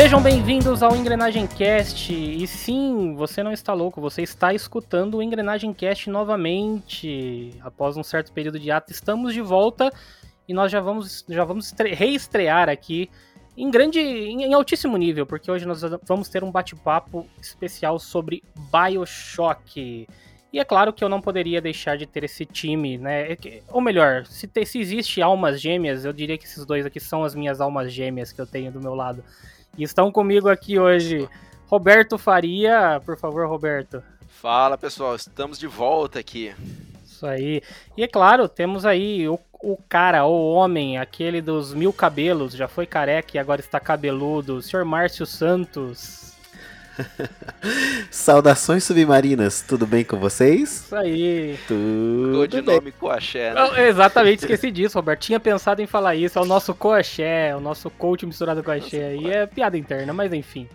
Sejam bem-vindos ao Engrenagem Cast. E sim, você não está louco, você está escutando o Engrenagem Cast novamente. Após um certo período de ato, estamos de volta e nós já vamos, já vamos reestrear aqui em grande, em, altíssimo nível, porque hoje nós vamos ter um bate-papo especial sobre BioShock. E é claro que eu não poderia deixar de ter esse time, né? É ou melhor, se, te, se existe almas gêmeas, eu diria que esses dois aqui são as minhas almas gêmeas que eu tenho do meu lado. E estão comigo aqui hoje Roberto Faria. Por favor, Roberto. Fala pessoal, estamos de volta aqui. Isso aí. E é claro, temos aí o, o cara, o homem, aquele dos mil cabelos, já foi careca e agora está cabeludo, o senhor Márcio Santos. Saudações submarinas, tudo bem com vocês? Isso aí. Tudo Codinome Coaxé, né? exatamente, esqueci disso, Roberto. Tinha pensado em falar isso. É o nosso Coaxé, o nosso coach misturado com Axé. aí. É piada interna, mas enfim.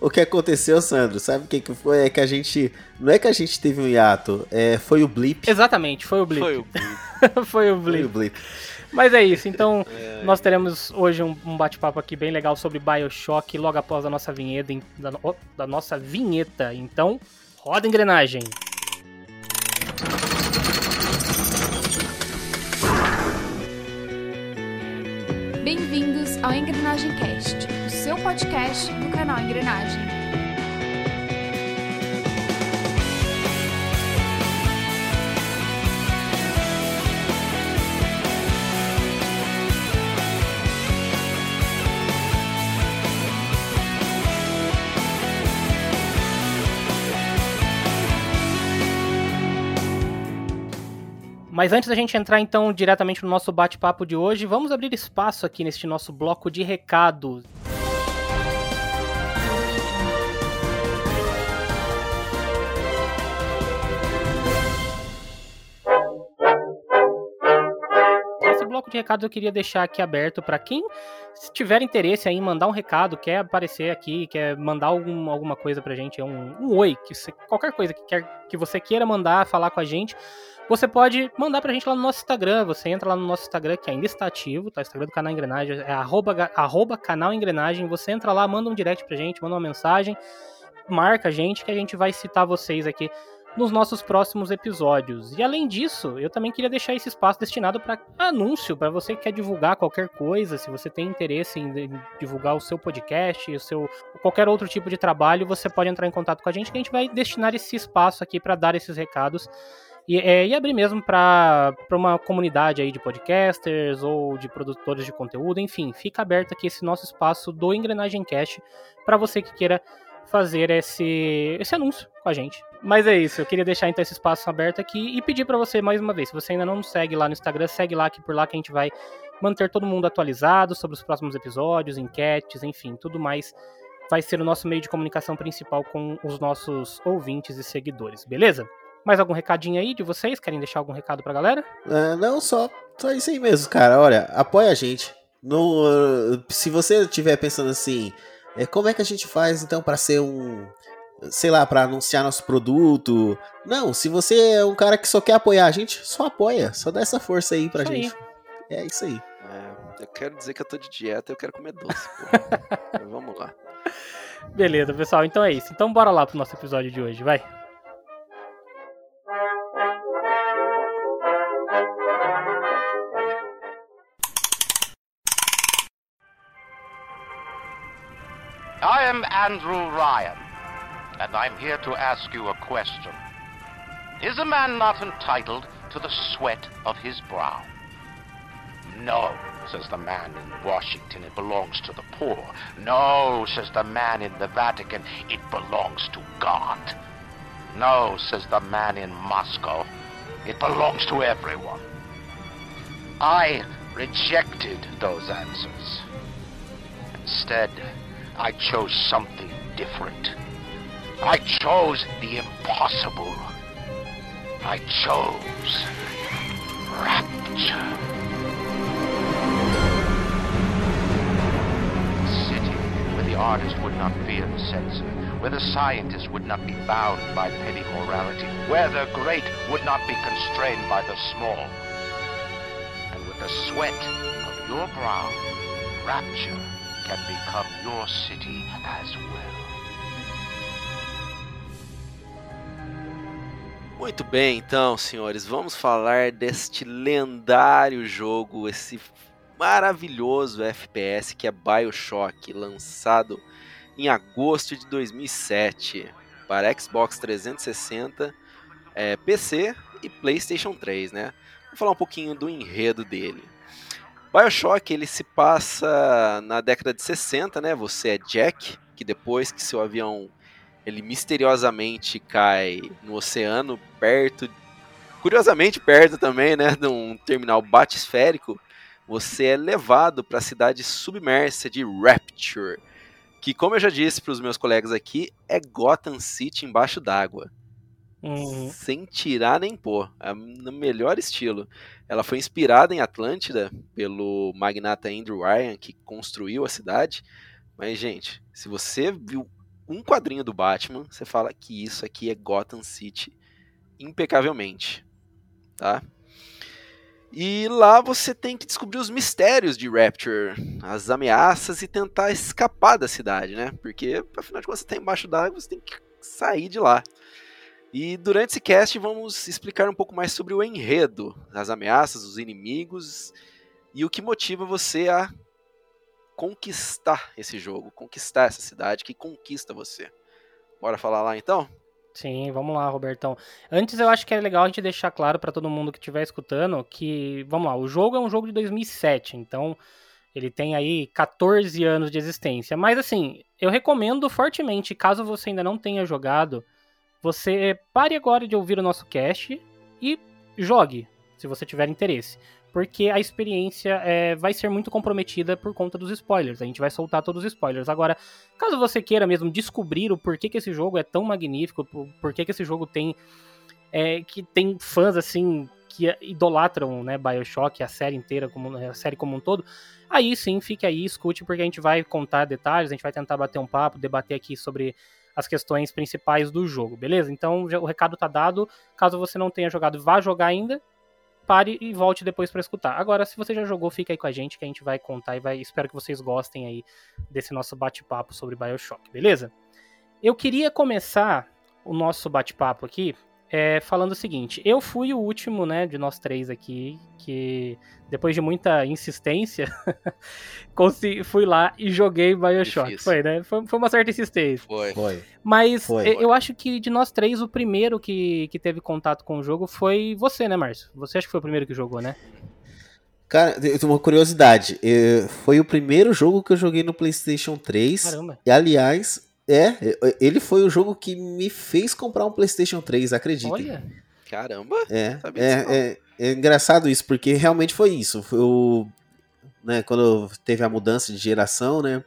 O que aconteceu, Sandro? Sabe o que, que foi? É que a gente. Não é que a gente teve um hiato, é, foi o blip. Exatamente, foi o blip. Foi o blip. foi o blip. Foi o blip. Mas é isso, então é, nós teremos hoje um, um bate-papo aqui bem legal sobre Bioshock logo após a nossa vinheta, da, da nossa vinheta. Então, roda a engrenagem. Bem-vindos ao Engrenagem Cast, o seu podcast do canal Engrenagem. Mas antes da gente entrar então diretamente no nosso bate-papo de hoje, vamos abrir espaço aqui neste nosso bloco de recados. Bloco de recados eu queria deixar aqui aberto para quem tiver interesse em mandar um recado, quer aparecer aqui, quer mandar algum, alguma coisa pra gente, é um, um oi, que qualquer coisa que, quer, que você queira mandar, falar com a gente você pode mandar pra gente lá no nosso Instagram. Você entra lá no nosso Instagram, que ainda está ativo, tá? O Instagram do canal Engrenagem é arroba, arroba canal Engrenagem. Você entra lá, manda um direct pra gente, manda uma mensagem, marca a gente, que a gente vai citar vocês aqui nos nossos próximos episódios. E além disso, eu também queria deixar esse espaço destinado para anúncio, para você que quer divulgar qualquer coisa, se você tem interesse em divulgar o seu podcast, o seu qualquer outro tipo de trabalho, você pode entrar em contato com a gente que a gente vai destinar esse espaço aqui para dar esses recados e, é, e abrir mesmo para uma comunidade aí de podcasters ou de produtores de conteúdo, enfim, fica aberto aqui esse nosso espaço do Engrenagem Cast para você que queira fazer esse, esse anúncio com a gente. Mas é isso, eu queria deixar então esse espaço aberto aqui e pedir para você mais uma vez, se você ainda não nos segue lá no Instagram, segue lá que por lá que a gente vai manter todo mundo atualizado sobre os próximos episódios, enquetes, enfim, tudo mais vai ser o nosso meio de comunicação principal com os nossos ouvintes e seguidores, beleza? Mais algum recadinho aí de vocês? Querem deixar algum recado pra galera? Uh, não, só, só isso aí mesmo, cara. Olha, apoia a gente. No, uh, se você estiver pensando assim, é, como é que a gente faz então para ser um. Sei lá, para anunciar nosso produto. Não, se você é um cara que só quer apoiar a gente, só apoia. Só dá essa força aí pra isso gente. Aí. É isso aí. É, eu quero dizer que eu tô de dieta eu quero comer doce. Vamos lá. Beleza, pessoal. Então é isso. Então bora lá pro nosso episódio de hoje, vai. Am Andrew Ryan, and I'm here to ask you a question. Is a man not entitled to the sweat of his brow? No, says the man in Washington, it belongs to the poor. No, says the man in the Vatican, it belongs to God. No, says the man in Moscow, it belongs to everyone. I rejected those answers. Instead, I chose something different. I chose the impossible. I chose rapture. A city where the artist would not fear the censor, where the scientist would not be bound by petty morality, where the great would not be constrained by the small. And with the sweat of your brow, rapture can become your city as well. Muito bem, então, senhores, vamos falar deste lendário jogo, esse maravilhoso FPS que é BioShock, lançado em agosto de 2007 para Xbox 360, é, PC e PlayStation 3, né? Vou falar um pouquinho do enredo dele. BioShock ele se passa na década de 60, né? Você é Jack, que depois que seu avião ele misteriosamente cai no oceano, perto, curiosamente perto também, né, de um terminal batisférico, você é levado para a cidade submersa de Rapture, que, como eu já disse para os meus colegas aqui, é Gotham City embaixo d'água. Uhum. Sem tirar nem pôr, é no melhor estilo. Ela foi inspirada em Atlântida pelo magnata Andrew Ryan, que construiu a cidade. Mas, gente, se você viu um quadrinho do Batman, você fala que isso aqui é Gotham City impecavelmente, tá? E lá você tem que descobrir os mistérios de Rapture, as ameaças e tentar escapar da cidade, né? Porque afinal de contas você está embaixo d'água, você tem que sair de lá. E durante esse cast vamos explicar um pouco mais sobre o enredo, as ameaças, os inimigos e o que motiva você a conquistar esse jogo, conquistar essa cidade que conquista você. Bora falar lá então? Sim, vamos lá, Robertão. Antes eu acho que é legal a gente deixar claro para todo mundo que estiver escutando que, vamos lá, o jogo é um jogo de 2007, então ele tem aí 14 anos de existência. Mas assim, eu recomendo fortemente, caso você ainda não tenha jogado, você pare agora de ouvir o nosso cast e jogue, se você tiver interesse porque a experiência é, vai ser muito comprometida por conta dos spoilers. A gente vai soltar todos os spoilers. Agora, caso você queira mesmo descobrir o porquê que esse jogo é tão magnífico, por porquê que esse jogo tem é, que tem fãs assim que idolatram, né, BioShock, a série inteira, como a série como um todo, aí sim, fique aí, escute, porque a gente vai contar detalhes, a gente vai tentar bater um papo, debater aqui sobre as questões principais do jogo, beleza? Então já, o recado tá dado. Caso você não tenha jogado, vá jogar ainda pare e volte depois para escutar. Agora, se você já jogou, fica aí com a gente que a gente vai contar e vai. Espero que vocês gostem aí desse nosso bate-papo sobre BioShock, beleza? Eu queria começar o nosso bate-papo aqui é, falando o seguinte: eu fui o último, né, de nós três aqui, que depois de muita insistência, fui lá e joguei Bioshock. Difícil. Foi, né? Foi, foi, uma certa insistência. Foi. foi. Mas foi, eu acho que de nós três, o primeiro que, que teve contato com o jogo foi você, né, Márcio? Você acha que foi o primeiro que jogou, né? Cara, eu tenho uma curiosidade. Foi o primeiro jogo que eu joguei no PlayStation 3. Caramba. E, aliás, é, ele foi o jogo que me fez comprar um PlayStation 3, acredita? Olha, caramba. É, é, é, é, engraçado isso, porque realmente foi isso. O, né, quando teve a mudança de geração, né?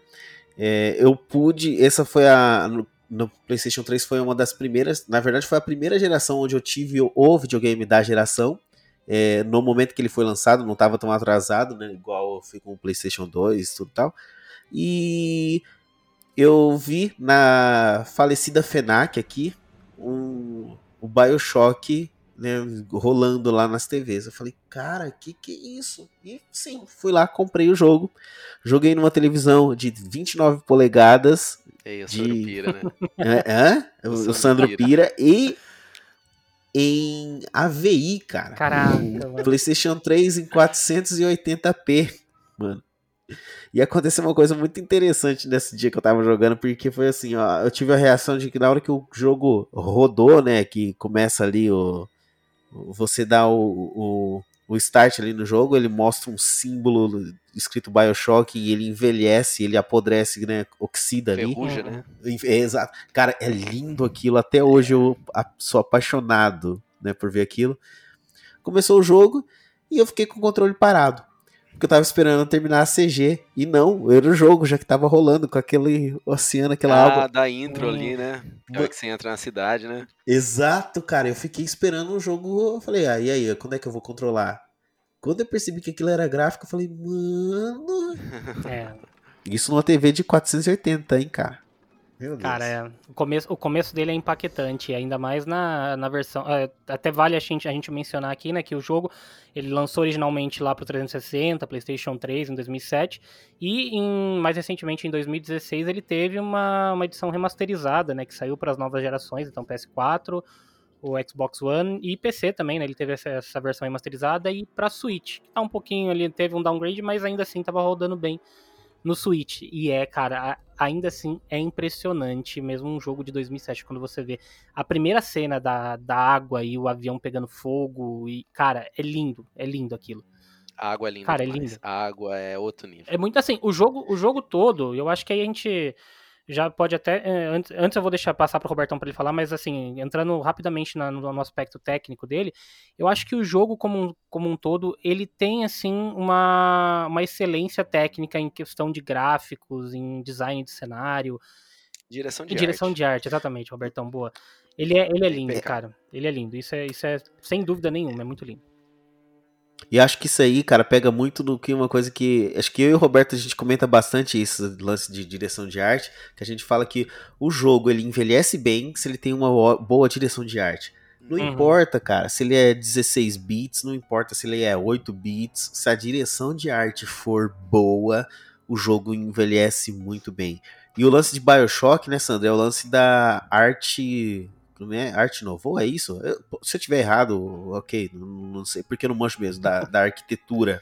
É, eu pude. Essa foi a. No, no, PlayStation 3 foi uma das primeiras. Na verdade, foi a primeira geração onde eu tive o, o videogame da geração. É, no momento que ele foi lançado, não estava tão atrasado, né? Igual foi com o PlayStation 2 e tudo tal. E eu vi na falecida FENAC aqui um, o Bioshock né, rolando lá nas TVs. Eu falei, cara, que que é isso? E sim, fui lá, comprei o jogo, joguei numa televisão de 29 polegadas. Ei, o de... Sandro Pira, né? É, é? O, o, Sandro Pira. Pira e em AVI, cara. Caraca, PlayStation 3 em 480p, mano. E aconteceu uma coisa muito interessante nesse dia que eu tava jogando, porque foi assim, ó, eu tive a reação de que na hora que o jogo rodou, né, que começa ali o você dá o, o, o start ali no jogo, ele mostra um símbolo escrito BioShock e ele envelhece, ele apodrece, né, oxida ali. Ferruja, né? É, exato. Cara, é lindo aquilo, até hoje eu sou apaixonado, né, por ver aquilo. Começou o jogo e eu fiquei com o controle parado porque eu tava esperando terminar a CG. E não, era o jogo já que tava rolando com aquele oceano, aquela ah, água. Ah, da intro hum. ali, né? É que você entra na cidade, né? Exato, cara. Eu fiquei esperando o jogo. Eu falei, ah, e aí, quando é que eu vou controlar? Quando eu percebi que aquilo era gráfico, eu falei, mano. É. Isso numa TV de 480, hein, cara. Meu Deus. Cara, é, o, começo, o começo dele é impactante, ainda mais na, na versão. é, até vale a gente, a gente mencionar aqui, né, que o jogo ele lançou originalmente lá pro 360, PlayStation 3 em 2007, e em, mais recentemente em 2016 ele teve uma, uma edição remasterizada, né, que saiu para as novas gerações, então PS4, o Xbox One e PC também, né? Ele teve essa, essa versão remasterizada e para Switch, que tá um pouquinho ali, teve um downgrade, mas ainda assim tava rodando bem no Switch. E é, cara, ainda assim é impressionante, mesmo um jogo de 2007, quando você vê a primeira cena da, da água e o avião pegando fogo e, cara, é lindo, é lindo aquilo. A água é linda Cara, é demais. lindo. A água é outro nível. É muito assim, o jogo, o jogo todo, eu acho que aí a gente já pode até. eh, Antes, antes eu vou deixar passar pro Robertão para ele falar, mas assim, entrando rapidamente na- no, no aspecto técnico dele, eu acho que o jogo como, um- como um todo, ele tem assim uma, uma excelência técnica em questão de gráficos, em design de cenário, Direção de direção arte. de arte, exatamente, Robertão, boa. Ele é, ele é lindo, cara. Ele é lindo. Isso é, isso é sem dúvida nenhuma, é muito lindo. E acho que isso aí, cara, pega muito do que uma coisa que. Acho que eu e o Roberto a gente comenta bastante isso, lance de direção de arte, que a gente fala que o jogo ele envelhece bem se ele tem uma boa direção de arte. Não Uhum. importa, cara, se ele é 16 bits, não importa se ele é 8 bits, se a direção de arte for boa, o jogo envelhece muito bem. E o lance de BioShock, né, Sandra, é o lance da arte. Como é? Arte Novo? É isso? Eu- se eu tiver errado, ok, não, não sei, porque eu não manjo mesmo, da, da arquitetura,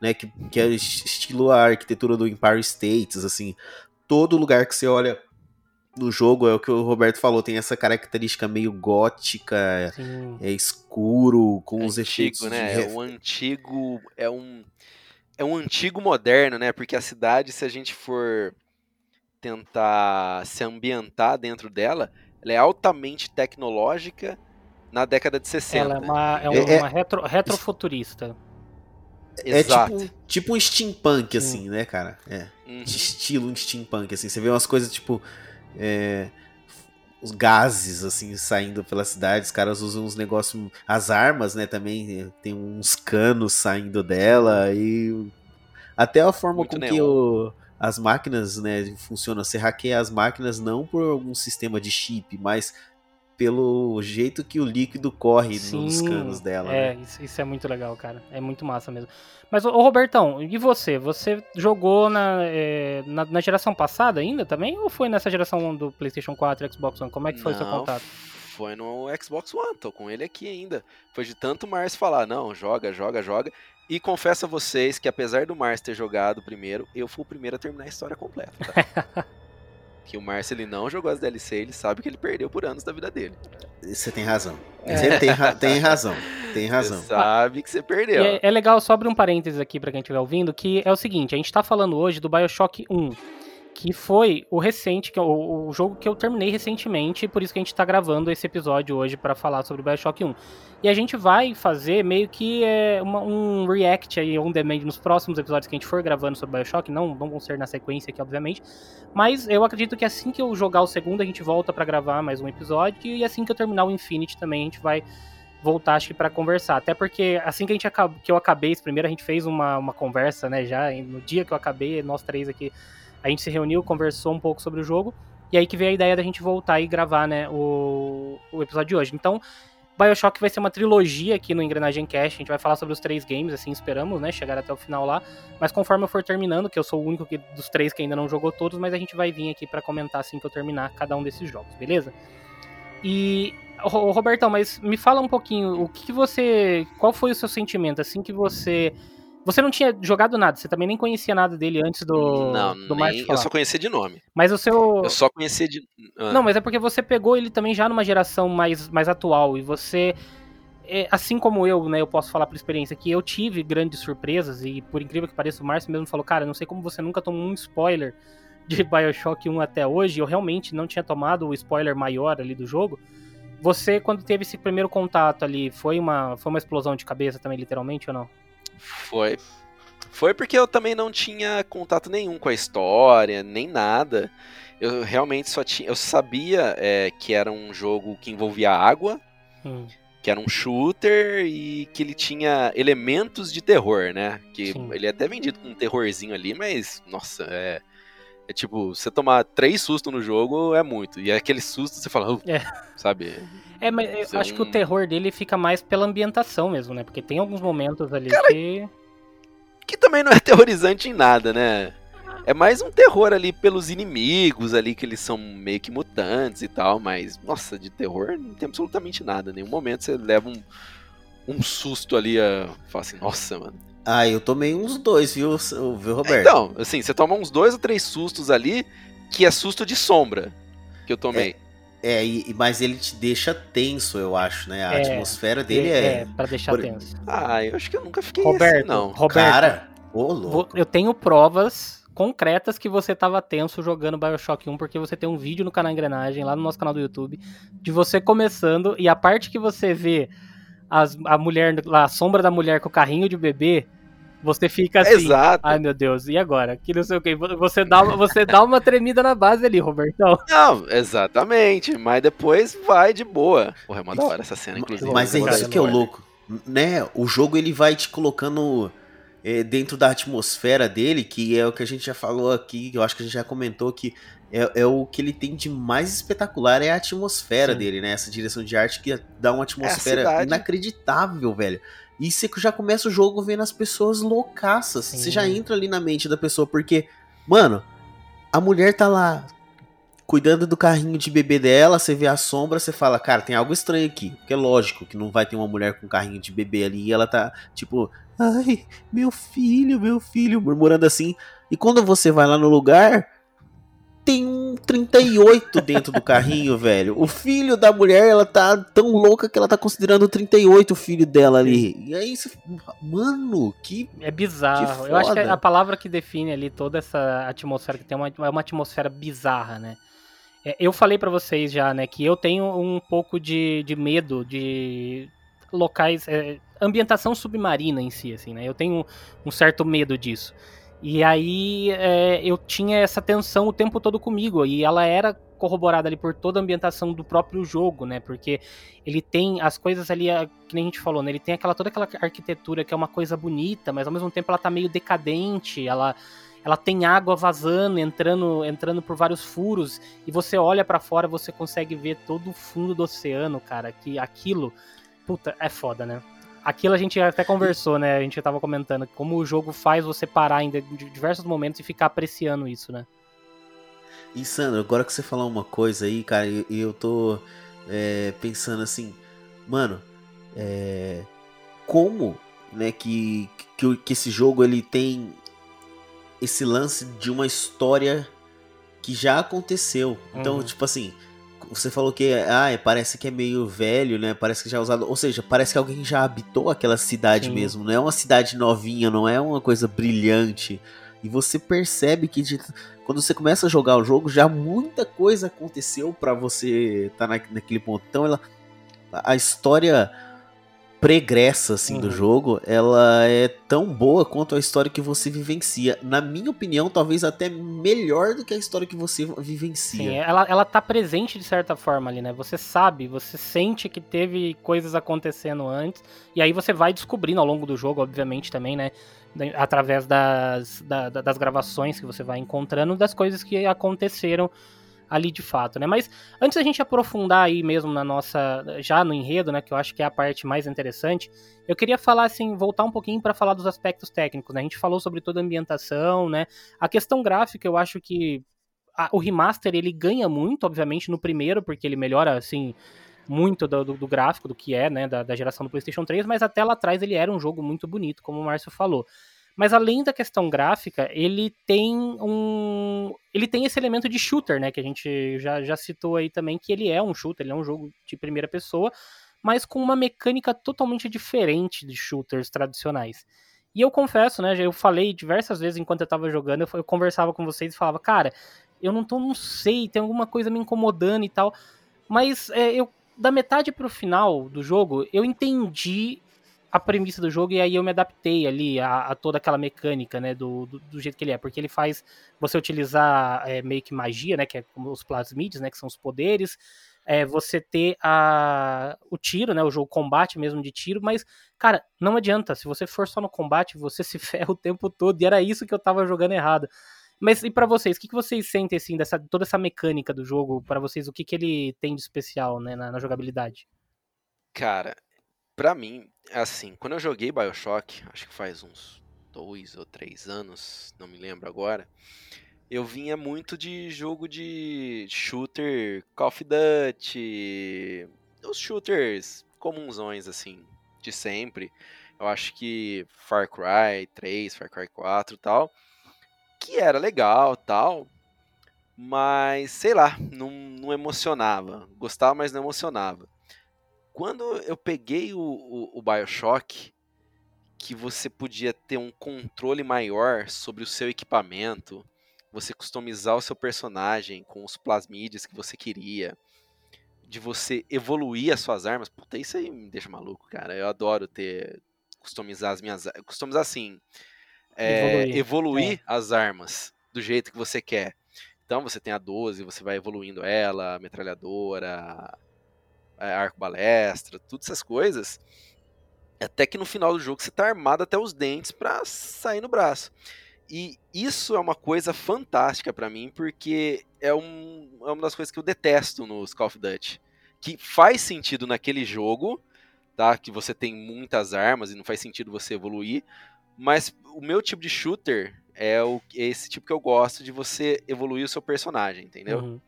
né, que, que é es- estilo a arquitetura do Empire States, assim, todo lugar que você olha no jogo é o que o Roberto falou, tem essa característica meio gótica, Assim, é escuro, com É os efeitos antigo, de né? ref- É um antigo. É um. É um antigo moderno, né? Porque a cidade, se a gente for tentar se ambientar dentro dela, ela é altamente tecnológica na década de 60. ela é uma, é É- é- uma retro, retrofuturista. É Exato. tipo, tipo um steampunk, Sim. assim, né, cara? É. Uhum. de estilo um steampunk, assim. Você vê umas coisas tipo. é, os gases, assim, saindo pela cidade. Os caras usam uns negócios. As armas, né, também. Tem uns canos saindo dela. E. Até a forma Muito com neon. que o, as máquinas, né, funcionam. Você hackeia as máquinas não por algum sistema de chip, mas pelo jeito que o líquido corre nos Sim, canos dela. É, né? isso, isso é muito legal, cara. É muito massa mesmo. Mas, ô ô, Robertão, e você? Você jogou na, é, na, na geração passada ainda também? Ou foi nessa geração do PlayStation 4 e Xbox One? Como é que foi o seu contato? Foi no Xbox One, tô com ele aqui ainda. Foi de tanto o Mars falar, não, joga, joga, joga. E confesso a vocês que apesar do Mars ter jogado primeiro, eu fui o primeiro a terminar a história completa. tá? que o Márcio ele não jogou as DLC, ele sabe que ele perdeu por anos da vida dele. Você tem razão. É. Você tem, ra- tem razão. Tem razão. Você sabe que você perdeu. é, é legal, só abrir um parênteses aqui pra quem estiver ouvindo, que é o seguinte, a gente tá falando hoje do Bioshock 1, que foi o recente, que o, o jogo que eu terminei recentemente, por isso que a gente tá gravando esse episódio hoje pra falar sobre Bioshock 1. E a gente vai fazer meio que é, uma- um react aí, on demand, nos próximos episódios que a gente for gravando sobre Bioshock, não, não vão ser na sequência aqui, obviamente, mas eu acredito que assim que eu jogar o segundo, a gente volta pra gravar mais um episódio, e assim que eu terminar o Infinity também, a gente vai voltar acho que para conversar. Até porque assim que a gente acab... que eu acabei esse primeiro, a gente fez uma, uma conversa, né, já no dia que eu acabei, nós três aqui, a gente se reuniu, conversou um pouco sobre o jogo, e aí que veio a ideia da gente voltar e gravar, né, o, o episódio de hoje. Então, BioShock vai ser uma trilogia aqui no Engrenagem Cast, a gente vai falar sobre os três games, assim, esperamos, né, chegar até o final lá, mas conforme eu for terminando, que eu sou o único que, dos três que ainda não jogou todos, mas a gente vai vir aqui para comentar assim que eu terminar cada um desses jogos, beleza? E Ro- Robertão, mas me fala um pouquinho, o que, que você. Qual foi o seu sentimento assim que você. Você não tinha jogado nada, você também nem conhecia nada dele antes do, não, do nem, eu só conhecia de nome. Mas o seu. Eu só conhecia de. Ah, Não, mas é porque você pegou ele também já numa geração mais, mais atual e você. é, assim como eu, né, eu posso falar por experiência que eu tive grandes surpresas e por incrível que pareça o Márcio mesmo falou, cara, não sei como você nunca tomou um spoiler de BioShock 1 até hoje, eu realmente não tinha tomado o spoiler maior ali do jogo. Você, quando teve esse primeiro contato ali, foi uma, foi uma explosão de cabeça também, literalmente, ou não? Foi. Foi porque eu também não tinha contato nenhum com a história, nem nada. Eu realmente só tinha. Eu sabia é, que era um jogo que envolvia água, Hum, que era um shooter e que ele tinha elementos de terror, né? Que Sim. ele é até vendido com um terrorzinho ali, mas, nossa, é. É tipo, você tomar três sustos no jogo é muito. E aquele susto você fala, "Uh", É. sabe? É, mas eu acho que o um- terror dele fica mais pela ambientação mesmo, né? Porque tem alguns momentos ali que. Que também não é terrorizante em nada, né? É mais um terror ali pelos inimigos ali, que eles são meio que mutantes e tal, mas, nossa, de terror não tem absolutamente nada. Nenhum momento você leva um, um susto ali, a... fala assim, nossa, mano. Ah, eu tomei uns dois, viu, viu Roberto? Então, assim, você toma uns dois ou três sustos ali, que é susto de sombra, que eu tomei. É, e- mas ele te deixa tenso, eu acho, né? A É, atmosfera dele é, é. pra deixar por- tenso. Ah, eu acho que eu nunca fiquei Roberto, assim, não. Roberto, Cara, ô louco. eu tenho provas concretas que você tava tenso jogando Bioshock 1, porque você tem um vídeo no canal Engrenagem, lá no nosso canal do YouTube, de você começando, e a parte que você vê as- a mulher, lá, a sombra da mulher com o carrinho de bebê, você fica assim. Exato. Ai meu Deus, e agora? Que não sei o que. Você dá, uma- você dá uma tremida na base ali, Robertão. Não, exatamente, mas depois vai de boa. Porra, é uma da hora essa cena, inclusive. Mas é Eu vou dar isso que é o louco. Né? O jogo ele vai te colocando é, dentro da atmosfera dele, que é o que a gente já falou aqui, que eu acho que a gente já comentou que é, é o que ele tem de mais espetacular é a atmosfera Sim. dele, né? Essa direção de arte que dá uma atmosfera cidade. inacreditável, velho. E você já começa o jogo vendo as pessoas loucaças. Sim. Você já entra ali na mente da pessoa, porque, mano, a mulher tá lá cuidando do carrinho de bebê dela, você vê a sombra, você fala, cara, tem algo estranho aqui. Porque é lógico que não vai ter uma mulher com carrinho de bebê ali e ela tá, tipo, ai, meu filho, meu filho, murmurando assim. E quando você vai lá no lugar, um 38 dentro do carrinho, velho. O filho da mulher, ela tá tão louca que ela tá considerando o 38 o filho dela ali. E aí você. Mano, que. É bizarro. Que Eu acho que a palavra que define ali toda essa atmosfera que tem uma, é uma atmosfera bizarra, né? É, eu falei pra vocês já, né, que eu tenho um pouco de, de medo de locais. é, ambientação submarina em si, assim, né? Eu tenho um certo medo disso. E aí é, eu tinha essa tensão o tempo todo comigo. E ela era corroborada ali por toda a ambientação do próprio jogo, né? Porque ele tem as coisas ali, a- que nem a gente falou, né? Ele tem aquela, toda aquela arquitetura que é uma coisa bonita, mas ao mesmo tempo ela tá meio decadente, ela, ela tem água vazando, entrando, entrando por vários furos, e você olha pra fora, você consegue ver todo o fundo do oceano, cara, que aquilo, puta, é foda, né? Aquilo a gente até conversou, né? A gente tava comentando como o jogo faz você parar em diversos momentos e ficar apreciando isso, né? E Sandro, agora que você falou uma coisa aí, cara, e e eu tô é, pensando assim, mano, é, como, né, que, que, que esse jogo ele tem esse lance de uma história que já aconteceu. Então, Uhum. tipo assim, você falou que ah, parece que é meio velho, né? Parece que já é usado, ou seja, parece que alguém já habitou aquela cidade Sim. mesmo. Não é uma cidade novinha, não é uma coisa brilhante. E você percebe que de- quando você começa a jogar o jogo, já muita coisa aconteceu pra você estar na, naquele ponto. Então, ela, a história pregressa assim do Uhum. jogo, ela é tão boa quanto a história que você vivencia. Na minha opinião, talvez até melhor do que a história que você vivencia. Sim, ela, ela tá presente de certa forma ali, né? Você sabe, você sente que teve coisas acontecendo antes, e aí você vai descobrindo ao longo do jogo, obviamente, também, né? Através das, da- da- das gravações que você vai encontrando, das coisas que aconteceram ali de fato, né? Mas antes da gente aprofundar aí mesmo na nossa, já no enredo, né, que eu acho que é a parte mais interessante, eu queria falar assim, voltar um pouquinho para falar dos aspectos técnicos, né? A gente falou sobre toda a ambientação, né? A questão gráfica, eu acho que a- o remaster ele ganha muito, obviamente, no primeiro, porque ele melhora assim muito do, do- gráfico do que é, né, da, da geração do PlayStation 3, mas até lá atrás ele era um jogo muito bonito, como o Márcio falou. Mas além da questão gráfica, ele tem um. Ele tem esse elemento de shooter, né? Que a gente já, já citou aí também, que ele é um shooter, ele é um jogo de primeira pessoa, mas com uma mecânica totalmente diferente de shooters tradicionais. E eu confesso, né? Eu falei diversas vezes enquanto eu tava jogando, eu, conversava com vocês e falava, cara, eu não tô, não sei, tem alguma coisa me incomodando e tal. Mas é, eu, da metade pro final do jogo, eu entendi a premissa do jogo e aí eu me adaptei ali a, a toda aquela mecânica, né, do, do, do jeito que ele é, porque ele faz você utilizar é, meio que magia, né, que é como os plasmides, né, que são os poderes, é, você ter a, o tiro, né, o jogo combate mesmo de tiro, mas, cara, não adianta, se você for só no combate, você se ferra o tempo todo, e era isso que eu tava jogando errado. Mas e para vocês, o que, que vocês sentem assim dessa toda essa mecânica do jogo para vocês? O que, que ele tem de especial, né, na, na jogabilidade? Cara, pra mim, assim, quando eu joguei BioShock, acho que faz uns dois ou três anos, não me lembro agora, eu vinha muito de jogo de shooter, Call of Duty, os shooters comunsões, assim, de sempre. Eu acho que Far Cry 3, Far Cry 4 e tal, que era legal tal, mas sei lá, não, não emocionava. Gostava, mas não emocionava. Quando eu peguei o, o, o Bioshock, que você podia ter um controle maior sobre o seu equipamento, você customizar o seu personagem com os plasmides que você queria, de você evoluir as suas armas, puta, isso aí me deixa maluco, cara. Eu adoro ter customizar as minhas, customizar assim, é, evoluir, evoluir é. as armas do jeito que você quer. Então você tem a 12, você vai evoluindo ela, metralhadora, é, arco balestra, todas essas coisas. Até que no final do jogo você tá armado até os dentes para sair no braço. E isso é uma coisa fantástica para mim, porque é, um, é uma das coisas que eu detesto nos Call of Duty. Que faz sentido naquele jogo, tá? Que você tem muitas armas e não faz sentido você evoluir. Mas o meu tipo de shooter é, o, é esse tipo que eu gosto de você evoluir o seu personagem, entendeu? Uhum.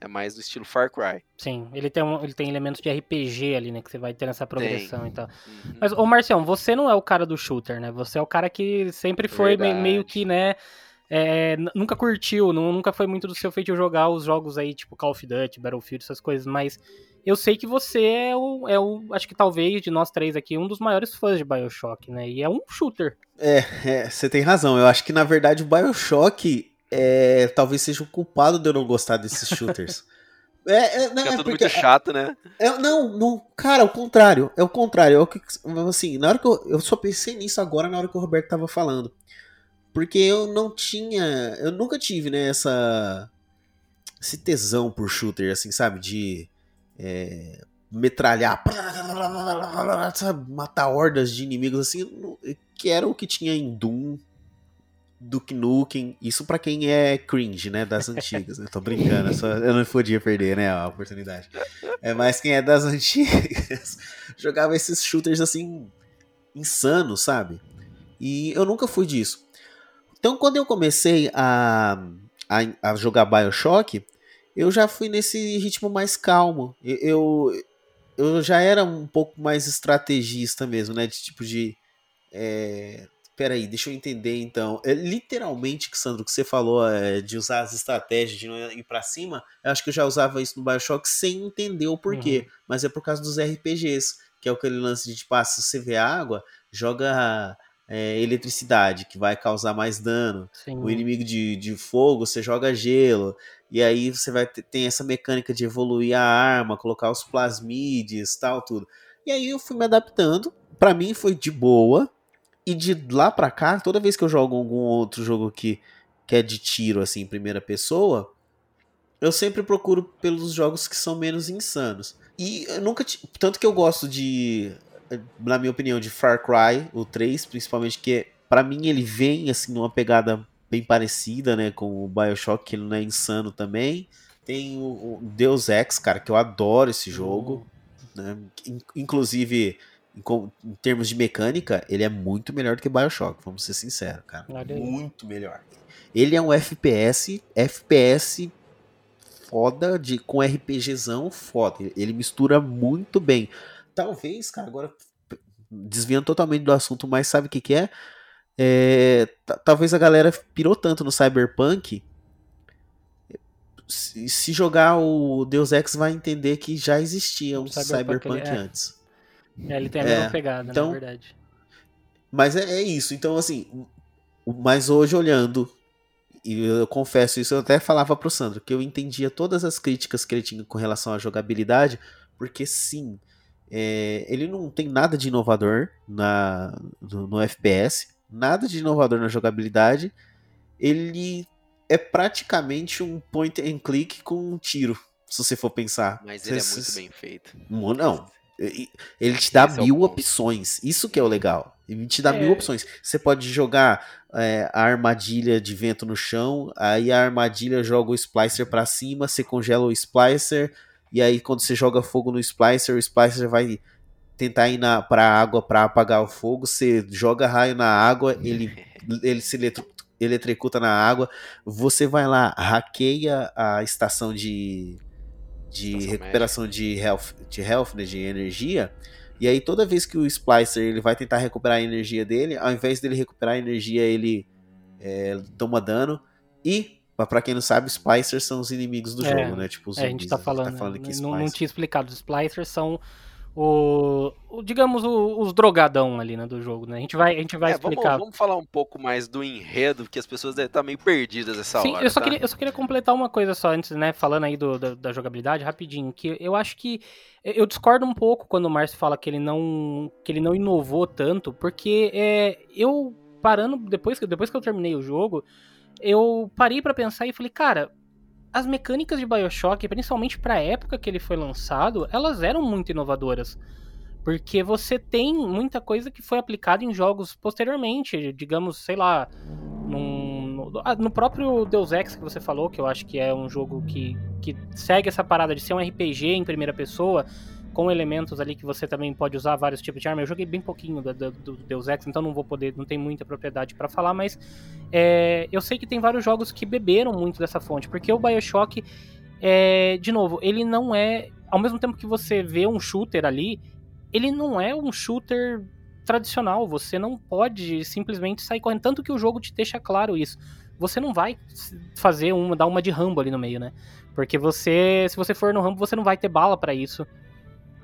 É mais do estilo Far Cry. Sim, ele tem, um, ele tem elementos de RPG ali, né? Que você vai ter nessa progressão tem. e tal. Uhum. Mas, ô Marcião, você não é o cara do shooter, né? Você é o cara que sempre foi me, meio que, né? É, nunca curtiu, não, nunca foi muito do seu feito jogar os jogos aí, tipo Call of Duty, Battlefield, essas coisas, mas eu sei que você é o, é o, acho que talvez de nós três aqui, um dos maiores fãs de Bioshock, né? E é um shooter. É, é você tem razão. Eu acho que na verdade o Bioshock é, talvez seja o culpado de eu não gostar desses shooters. É, é, não, Fica é tudo muito chato, né? É, não, não, cara, é o contrário. É o contrário. É assim, na hora que eu, eu só pensei nisso agora na hora que o Roberto tava falando. Porque eu não tinha. Eu nunca tive, né, essa. Esse tesão por shooter, assim, sabe? De. É, metralhar. Sabe, matar hordas de inimigos, assim. Que era o que tinha em Doom, Duke Nukem, isso para quem é cringe, né, das antigas, né? Tô brincando, só, eu não podia perder, né, a oportunidade. É mais quem é das antigas, jogava esses shooters assim insanos, sabe? E eu nunca fui disso. Então, quando eu comecei a, a, a jogar BioShock, eu já fui nesse ritmo mais calmo. Eu, eu já era um pouco mais estrategista mesmo, né? De tipo de. É... Peraí, deixa eu entender então. É, literalmente, Sandro, que você falou é, de usar as estratégias, de não ir para cima, eu acho que eu já usava isso no Bioshock sem entender o porquê. Uhum. Mas é por causa dos RPGs, que é aquele lance de, tipo, ah, se você vê água, joga é, eletricidade, que vai causar mais dano. Sim. O inimigo de, de fogo, você joga gelo. E aí você vai ter tem essa mecânica de evoluir a arma, colocar os plasmides, tal, tudo. E aí eu fui me adaptando. Para mim foi de boa. E de lá pra cá, toda vez que eu jogo algum outro jogo que, que é de tiro, assim, em primeira pessoa, eu sempre procuro pelos jogos que são menos insanos. E eu nunca. Tanto que eu gosto de na minha opinião, de Far Cry, o 3, principalmente, que para mim ele vem assim numa pegada bem parecida, né, com o BioShock, que ele não é insano também. Tem o, o Deus Ex, cara, que eu adoro esse jogo, uhum. né? Inclusive, em, termos de mecânica, ele é muito melhor do que BioShock, vamos ser sinceros, cara. Muito melhor. Ele é um FPS, FPS foda de com RPGzão foda. Ele mistura muito bem talvez, cara, agora desviando totalmente do assunto, mas sabe o que, que é? é talvez a galera pirou tanto no Cyberpunk. Se, se, jogar o Deus Ex, vai entender que já existia um Cyberpunk, Cyberpunk é. antes. É, ele tem a mesma é, pegada, então, na verdade. Mas é, é, isso. Então, assim, mas hoje olhando, e eu confesso isso, eu até falava pro Sandro, que eu entendia todas as críticas que ele tinha com relação à jogabilidade, porque sim, é, ele não tem nada de inovador na, no, no, FPS, nada de inovador na jogabilidade. Ele é praticamente um point and click com um tiro, se você for pensar. Mas ele é muito bem feito. Não, Ele te dá Esse é mil ponto. opções. Isso que é o legal. Ele te dá É. mil opções. Você pode jogar é, a armadilha de vento no chão, aí a armadilha joga o splicer pra cima, você congela o splicer, e aí quando você joga fogo no splicer, o splicer vai tentar ir na, pra água pra apagar o fogo, você joga raio na água, ele, ele se eletro- eletricuta na água, você vai lá, hackeia a estação de, de Estação recuperação de health, de health, né, de energia, e aí toda vez que o Splicer ele vai tentar recuperar a energia dele, ao invés dele recuperar a energia, ele é, toma dano. E, pra- pra quem não sabe, Splicers são os inimigos do É, jogo, né? Tipo, os É, a gente tá né? falando, que não, não Splicer- tinha explicado. Os splicers são o, o- digamos, o- os drogadão ali, né, do jogo, né? A gente vai, a gente vai É, vamos, explicar. vamos falar um pouco mais do enredo, que as pessoas devem estar meio perdidas essa Sim, hora. eu só, tá? queria, eu só queria completar uma coisa só antes, né? Falando aí do, da, da jogabilidade, rapidinho. Que eu acho que. Eu discordo um pouco quando o Márcio fala que ele não. que ele não inovou tanto, porque é, eu parando, depois, que- depois que eu terminei o jogo, eu parei pra pensar e falei, cara. As mecânicas de Bioshock, principalmente pra época que ele foi lançado, elas eram muito inovadoras. Porque você tem muita coisa que foi aplicada em jogos posteriormente, digamos, sei lá, num- no, ah, no próprio Deus Ex que você falou, que eu acho que é um jogo que, que segue essa parada de ser um RPG em primeira pessoa, com elementos ali que você também pode usar vários tipos de arma. Eu joguei bem pouquinho do, do- do Deus Ex, então não vou poder, não tem muita propriedade pra falar, mas é, eu sei que tem vários jogos que beberam muito dessa fonte, porque o Bioshock, é, de novo, ele não é, ao mesmo tempo que você vê um shooter ali, ele não é um shooter tradicional. Você não pode simplesmente sair correndo. Tanto que o jogo te deixa claro isso. Você não vai fazer uma, dar uma de Rambo ali no meio, né? Porque você, se você for no Rambo, você não vai ter bala pra isso.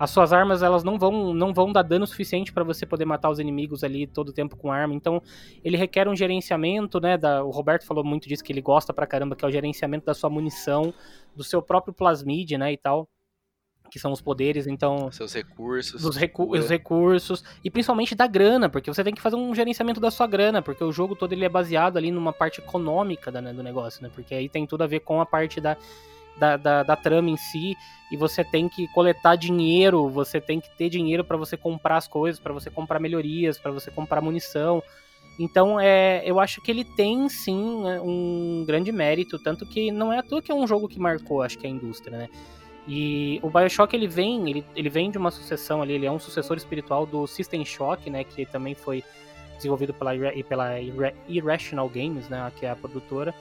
As suas armas, elas não vão, não vão dar dano suficiente pra você poder matar os inimigos ali todo o tempo com arma. Então, ele requer um gerenciamento, né? Da, o Roberto falou muito disso, que ele gosta pra caramba, que é o gerenciamento da sua munição, do seu próprio plasmid, né? E tal. Que são os poderes. Então, Seus recursos. dos recu os recursos e principalmente da grana, porque você tem que fazer um gerenciamento da sua grana, porque o jogo todo ele é baseado ali numa parte econômica da, né, do negócio, né? Porque aí tem tudo a ver com a parte da, da, da, da trama em si, e você tem que coletar dinheiro, você tem que ter dinheiro para você comprar as coisas, para você comprar melhorias, para você comprar munição. Então, é, eu acho que ele tem sim é, um grande mérito, tanto que não é à toa que é um jogo que marcou, acho que a indústria, né? E o BioShock ele vem, ele, ele vem de uma sucessão ali, ele é um sucessor espiritual do System Shock, né, que também foi desenvolvido pela, pela Irra- Irrational Games, né, que é a produtora,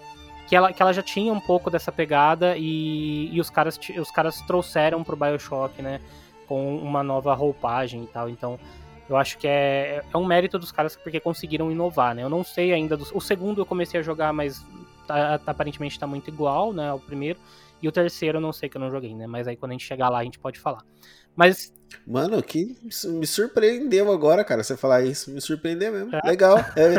que ela, que ela já tinha um pouco dessa pegada e, e os, caras, os caras trouxeram pro BioShock, né, com uma nova roupagem e tal, então eu acho que é, é um mérito dos caras porque conseguiram inovar, né, eu não sei ainda, dos, o segundo eu comecei a jogar, mas tá- tá- aparentemente tá muito igual, né, ao primeiro, e o terceiro eu não sei que eu não joguei, né? Mas aí quando a gente chegar lá a gente pode falar. Mas Mano, que me surpreendeu agora, cara. Você falar isso me surpreendeu mesmo. É. Legal. É,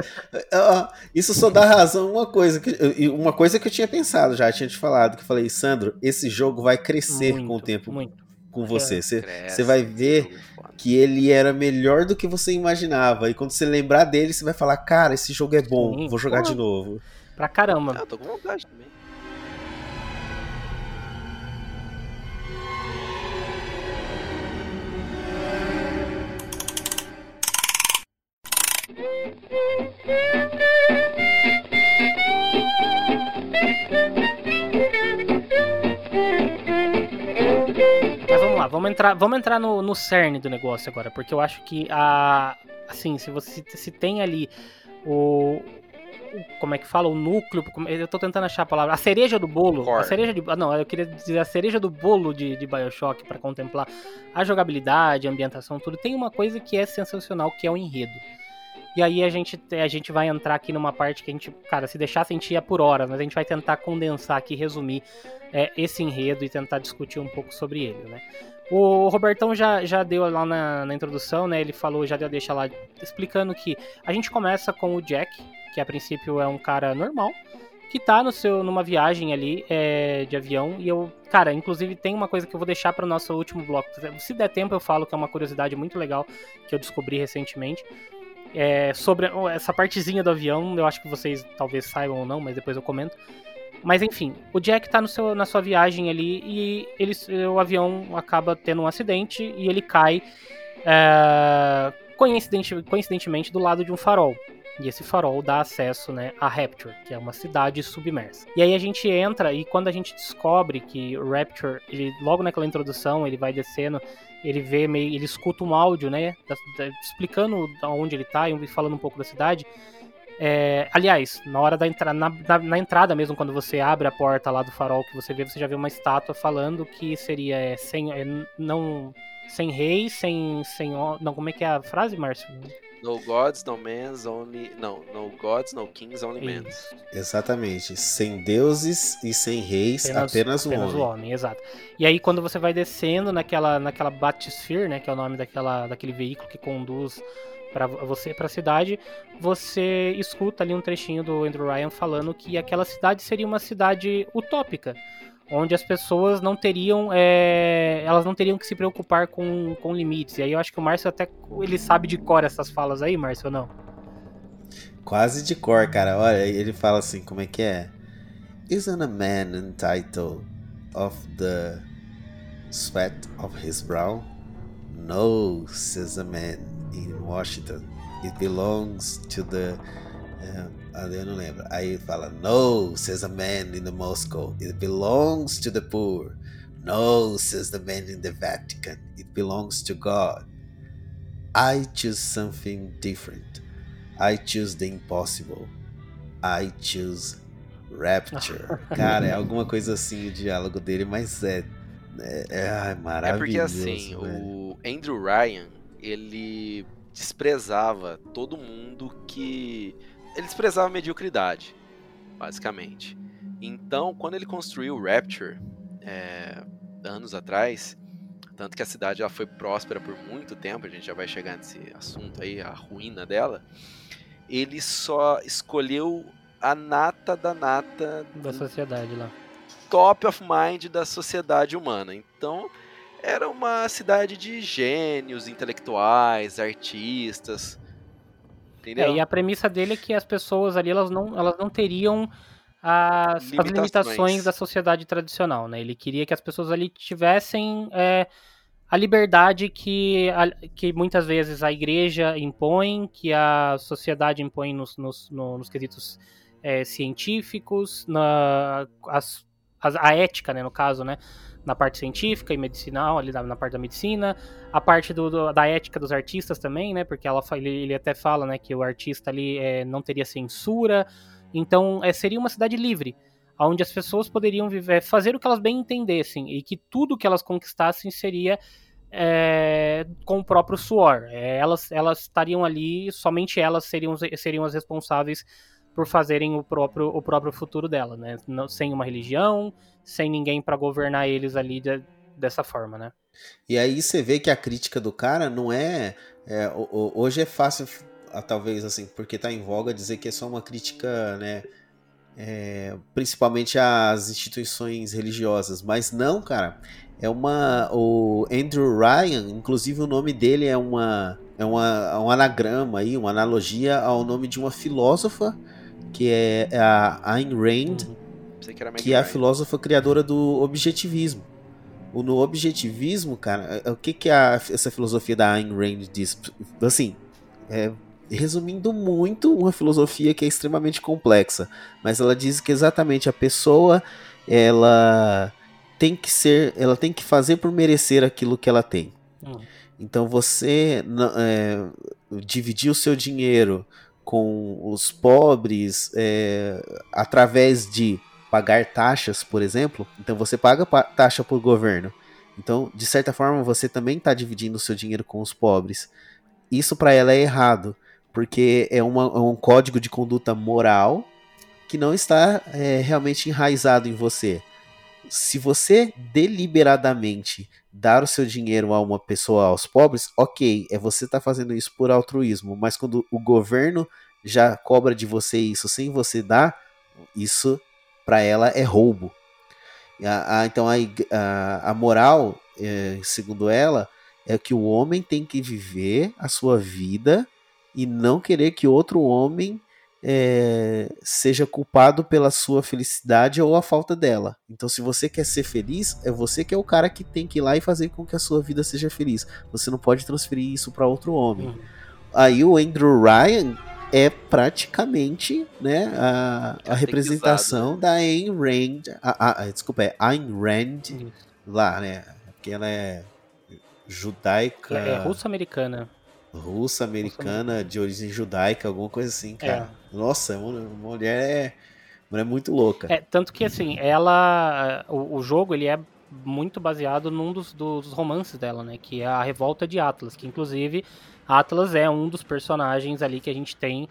é, ó, isso só dá razão uma coisa que uma coisa que eu tinha pensado já, tinha te falado, que eu falei, Sandro, esse jogo vai crescer muito, com o tempo muito. com você. Você, Cresce, você vai ver que ele era melhor do que você imaginava. E quando você lembrar dele, você vai falar, cara, esse jogo é bom, Sim, vou jogar pô. de novo. Pra caramba. Ah, eu tô com vontade também. Lá, vamos entrar, vamos entrar no, no cerne do negócio agora, porque eu acho que a. Assim, se você se tem ali o. Como é que fala? O núcleo. Eu tô tentando achar a palavra. A cereja do bolo. A Core. cereja de. ah, Não, eu queria dizer a cereja do bolo de, de Bioshock pra contemplar a jogabilidade, a ambientação, tudo. Tem uma coisa que é sensacional, que é o enredo. E aí a gente, a gente vai entrar aqui numa parte que a gente, cara, se deixar sentir é por horas, mas a gente vai tentar condensar aqui, resumir é, esse enredo e tentar discutir um pouco sobre ele, né? O Robertão já, já deu lá na, na introdução, né? Ele falou, já deu deixa lá explicando que a gente começa com o Jack, que a princípio é um cara normal, que tá no seu, numa viagem ali é, de avião. E eu, cara, inclusive tem uma coisa que eu vou deixar para o nosso último bloco. Se der tempo, eu falo que é uma curiosidade muito legal que eu descobri recentemente. É, sobre essa partezinha do avião, eu acho que vocês talvez saibam ou não, mas depois eu comento. Mas enfim, o Jack tá no seu, na sua viagem ali e ele, o avião acaba tendo um acidente e ele cai é, coincidente, coincidentemente do lado de um farol. E esse farol dá acesso né, a Rapture, que é uma cidade submersa. E aí a gente entra e quando a gente descobre que o Rapture, ele, logo naquela introdução, ele vai descendo, ele vê meio. ele escuta um áudio, né? Da, da, explicando onde ele tá e falando um pouco da cidade. É, aliás, na hora da entrada, na, na, na, entrada mesmo, quando você abre a porta lá do farol que você vê, você já vê uma estátua falando que seria é, sem, é, não, sem rei, sem, sem. Não, como é que é a frase, Márcio? No gods, no men's, only. Não, no gods, no kings, only men. Exatamente. Sem deuses e sem reis, apenas, apenas, apenas homem. o homem. Exato. E aí, quando você vai descendo naquela, naquela Batisphere, né? Que é o nome daquela, daquele veículo que conduz para você para a cidade, você escuta ali um trechinho do Andrew Ryan falando que aquela cidade seria uma cidade utópica, onde as pessoas não teriam é, elas não teriam que se preocupar com, com limites. E aí eu acho que o Márcio até ele sabe de cor essas falas aí, Márcio, ou não? Quase de cor, cara. Olha, ele fala assim, como é que é? Isn't a man entitled of the sweat of his brow? No, says a man in Washington. It belongs to the eu não lembro. Aí fala, No, says a man in the Moscow. It belongs to the poor. No, says the man in the Vatican. It belongs to God. I choose something different. I choose the impossible. I choose rapture. Cara, é alguma coisa assim o diálogo dele, mas é. É, é maravilhoso. É porque assim, velho. o Andrew Ryan, ele desprezava todo mundo que ele desprezava a mediocridade, basicamente. Então, quando ele construiu o Rapture, é, anos atrás, tanto que a cidade já foi próspera por muito tempo, a gente já vai chegar nesse assunto aí, a ruína dela, ele só escolheu a nata da nata da sociedade lá. Top of mind da sociedade humana. Então, era uma cidade de gênios intelectuais, artistas, Entendeu? É, e a premissa dele é que as pessoas ali elas não, elas não teriam as limitações. as limitações da sociedade tradicional, né? Ele queria que as pessoas ali tivessem é, a liberdade que, a, que muitas vezes a igreja impõe, que a sociedade impõe nos, nos, no, nos quesitos é, científicos, na, as, as, a ética, né, no caso, né? Na parte científica e medicinal, ali na, na parte da medicina, a parte do, do, da ética dos artistas também, né? Porque ela, ele, ele até fala, né, que o artista ali é, não teria censura. Então, é, seria uma cidade livre, onde as pessoas poderiam viver, fazer o que elas bem entendessem e que tudo que elas conquistassem seria é, com o próprio suor. É, elas, elas estariam ali, somente elas seriam, seriam as responsáveis por fazerem o próprio, o próprio futuro dela, né? Não, sem uma religião, sem ninguém para governar eles ali de, dessa forma, né? E aí você vê que a crítica do cara não é, é hoje é fácil, talvez assim, porque tá em voga dizer que é só uma crítica, né? É, principalmente às instituições religiosas, mas não, cara. É uma. O Andrew Ryan, inclusive o nome dele é uma. É uma, um anagrama aí, uma analogia ao nome de uma filósofa que é, é a Ayn Rand, uhum. que, que é a filósofa criadora do objetivismo. O, no objetivismo, cara, é, é, o que, que a, essa filosofia da Ayn Rand diz? Assim, é, resumindo muito, uma filosofia que é extremamente complexa, mas ela diz que exatamente a pessoa ela tem que ser, ela tem que fazer por merecer aquilo que ela tem. Uhum. Então você é, dividir o seu dinheiro com os pobres é, através de pagar taxas, por exemplo. Então você paga taxa por governo. Então, de certa forma, você também está dividindo o seu dinheiro com os pobres. Isso para ela é errado, porque é, uma, é, um código de conduta moral que não está é, realmente enraizado em você. Se você deliberadamente dar o seu dinheiro a uma pessoa, aos pobres, ok, é você tá fazendo isso por altruísmo, mas quando o governo já cobra de você isso sem você dar, isso para ela é roubo. A, a, então a, a, a moral, é, segundo ela, é que o homem tem que viver a sua vida e não querer que outro homem é, seja culpado pela sua felicidade ou a falta dela. Então, se você quer ser feliz, é você que é o cara que tem que ir lá e fazer com que a sua vida seja feliz. Você não pode transferir isso para outro homem. Uhum. Aí o Andrew Ryan é praticamente né, a, a representação da Ayn Rand. A, a- desculpa, é Ayn Rand Isso. lá, né? Porque ela é judaica, É russo-americana. Russa, americana, de origem judaica, alguma coisa assim, cara. É. Nossa, uma, uma mulher é, mulher muito louca. É, tanto que assim, ela. O, o jogo ele é muito baseado num dos, dos romances dela, né? Que é a Revolta de Atlas, que inclusive Atlas é um dos personagens ali que a gente tem.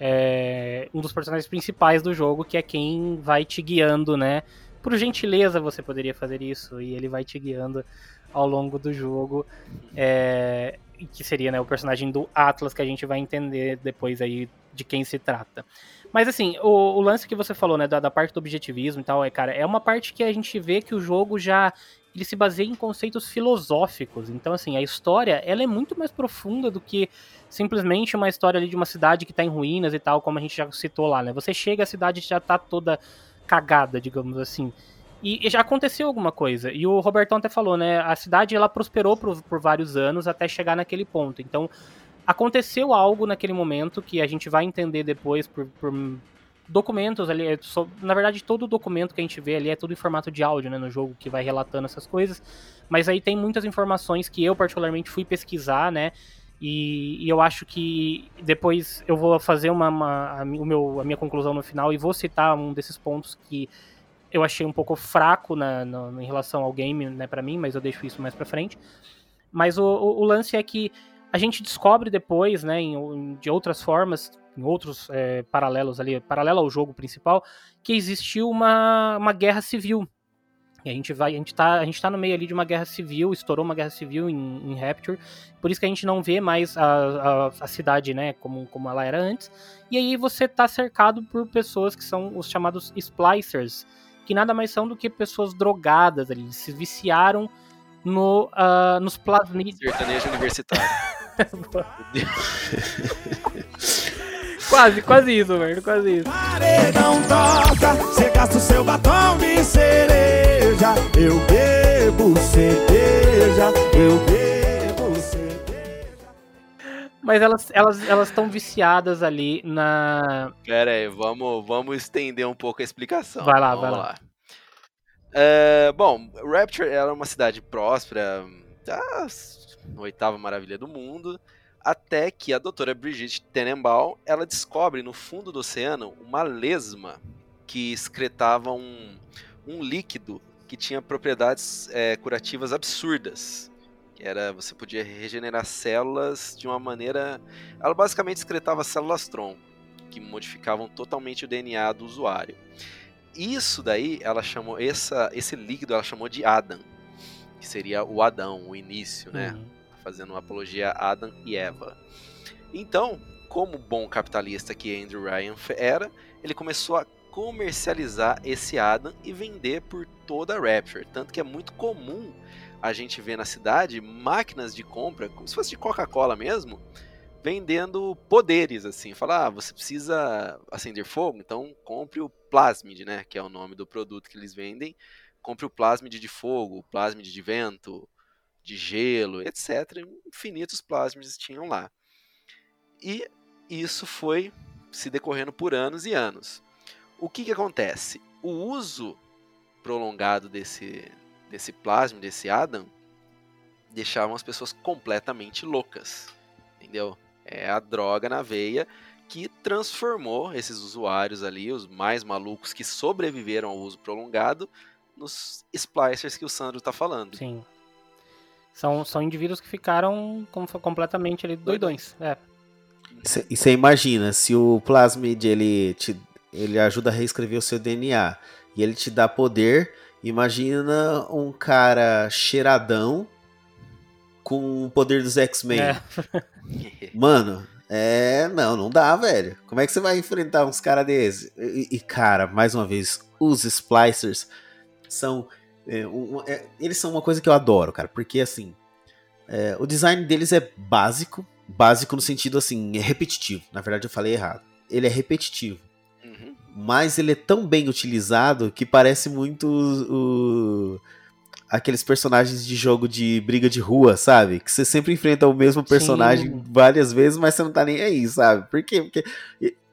é, um dos personagens principais do jogo, que é quem vai te guiando, né? Por gentileza você poderia fazer isso, e ele vai te guiando ao longo do jogo. É, que seria né, o personagem do Atlas, que a gente vai entender depois aí de quem se trata. Mas assim, o, o lance que você falou, né, da, da parte do objetivismo e tal, é, cara, é uma parte que a gente vê que o jogo já ele se baseia em conceitos filosóficos. Então, assim, a história, ela é muito mais profunda do que simplesmente uma história ali de uma cidade que tá em ruínas e tal, como a gente já citou lá, né? Você chega, a cidade já tá toda cagada, digamos assim. E já aconteceu alguma coisa. E o Robertão até falou, né? A cidade ela prosperou por, por vários anos até chegar naquele ponto. Então, aconteceu algo naquele momento que a gente vai entender depois por, por documentos ali. é na verdade, todo documento que a gente vê ali é tudo em formato de áudio, né? No jogo que vai relatando essas coisas. Mas aí tem muitas informações que eu, particularmente, fui pesquisar, né? E, e eu acho que depois eu vou fazer uma, uma- a, o meu, a minha conclusão no final e vou citar um desses pontos que eu achei um pouco fraco na, em relação ao game, né, para mim, mas eu deixo isso mais pra frente. Mas o, o- o lance é que a gente descobre depois, né, em, em- de outras formas, em outros é, paralelos ali, paralelo ao jogo principal, que existiu uma, uma guerra civil. E a gente vai, a gente tá, a gente tá no meio ali de uma guerra civil, estourou uma guerra civil em, em Rapture, por isso que a gente não vê mais a, a, a cidade, né, como, como ela era antes. E aí você tá cercado por pessoas que são os chamados splicers, que nada mais são do que pessoas drogadas ali, se viciaram no, ah, nos plasmídios. Sertanejo universitário. Quase, quase isso, velho, quase isso. Paredão toca, cê gasta o seu batom de cereja. Eu bebo cerveja, eu bebo. Mas elas elas elas estão viciadas ali na Pera aí, vamos, vamos estender um pouco a explicação. Vai lá, Vamos vai lá. É, bom, Rapture era uma cidade próspera, a oitava maravilha do mundo, até que a doutora Brigitte Tenenbaum, ela descobre no fundo do oceano uma lesma que excretava um, um líquido que tinha propriedades é, curativas absurdas. Era, você podia regenerar células de uma maneira... Ela basicamente excretava células-tronco, que modificavam totalmente o DNA do usuário. Isso daí, ela chamou essa, esse líquido, ela chamou de Adam, que seria o Adão, o início, né? Uhum. Fazendo uma apologia a Adam e Eva. Então, como bom capitalista que Andrew Ryan era, ele começou a comercializar esse Adam e vender por toda a Rapture. Tanto que é muito comum a gente ver na cidade máquinas de compra, como se fosse de Coca-Cola mesmo, vendendo poderes, assim. Falar, ah, você precisa acender fogo? Então compre o Plasmid, né? Que é o nome do produto que eles vendem. Compre o Plasmid de fogo, Plasmid de vento, de gelo, etc. Infinitos Plasmids tinham lá. E isso foi se decorrendo por anos e anos. O que, que acontece? O uso prolongado desse, desse Plasmid, desse Adam, deixavam as pessoas completamente loucas. Entendeu? É a droga na veia que transformou esses usuários ali, os mais malucos que sobreviveram ao uso prolongado, nos splicers que o Sandro tá falando. Sim. São, são indivíduos que ficaram com- completamente ali doidões. É. E você imagina, se o Plasmid ele, te, ele ajuda a reescrever o seu DNA e ele te dá poder, imagina um cara cheiradão com o poder dos X-Men. É. Mano, é. Não, não dá, velho. Como é que você vai enfrentar uns caras desses? E, e, cara, mais uma vez, os Splicers são. é, um- é, eles são uma coisa que eu adoro, cara, porque assim. é, o design deles é básico. Básico no sentido assim, é repetitivo. Na verdade, eu falei errado. ele é repetitivo. Mas ele é tão bem utilizado que parece muito o, o- aqueles personagens de jogo de briga de rua, sabe? Que você sempre enfrenta o mesmo personagem Sim. várias vezes, mas você não tá nem aí, sabe? Por quê? Porque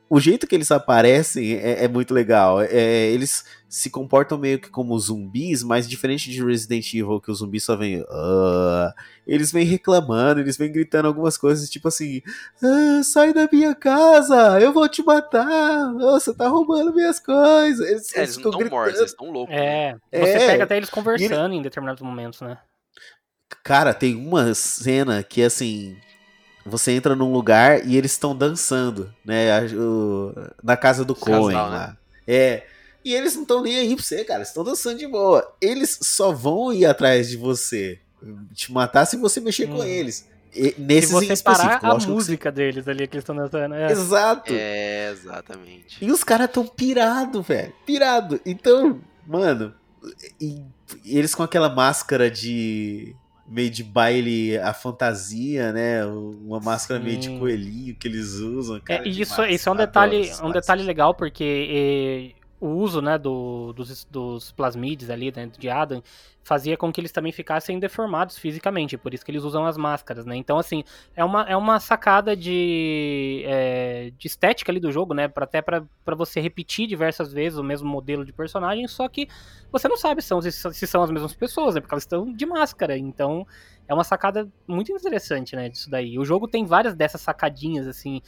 o jeito que eles aparecem é, é muito legal. É, eles se comportam meio que como zumbis, mas diferente de Resident Evil, que o zumbi só vem. "Ah", eles vêm reclamando, eles vêm gritando algumas coisas, tipo assim: "Ah, sai da minha casa, eu vou te matar, você tá roubando minhas coisas. Eles, É, eles não estão mortos, eles estão loucos. né? É, você É. pega até eles conversando em determinados momentos, né? Cara, tem uma cena que assim. Você entra num lugar e eles estão dançando, né? a- o- na casa do Casal, Cohen né? lá. É. E eles não estão nem aí pra você, cara. Eles estão dançando de boa. Eles só vão ir atrás de você. Te matar se você mexer com Hum. eles. E, nesses Se você parar a música deles ali que eles estão dançando. É. Exato. É, exatamente. E os caras tão pirado, velho. Pirado. Então, mano, e, e eles com aquela máscara de meio de baile a fantasia, né? Uma máscara meio de Sim. coelhinho que eles usam, É, cara. e isso, demais. isso é um detalhe, um detalhe legal, porque eh, o uso né, do- dos, dos plasmides ali dentro de Adam fazia com que eles também ficassem deformados fisicamente, por isso que eles usam as máscaras, né? Então, assim, é uma, é uma sacada de, eh, de estética ali do jogo, né? Pra, até pra você repetir diversas vezes o mesmo modelo de personagem, só que você não sabe se são, se são as mesmas pessoas, né? Porque elas estão de máscara, então é uma sacada muito interessante, né? Disso daí. O jogo tem várias dessas sacadinhas, assim,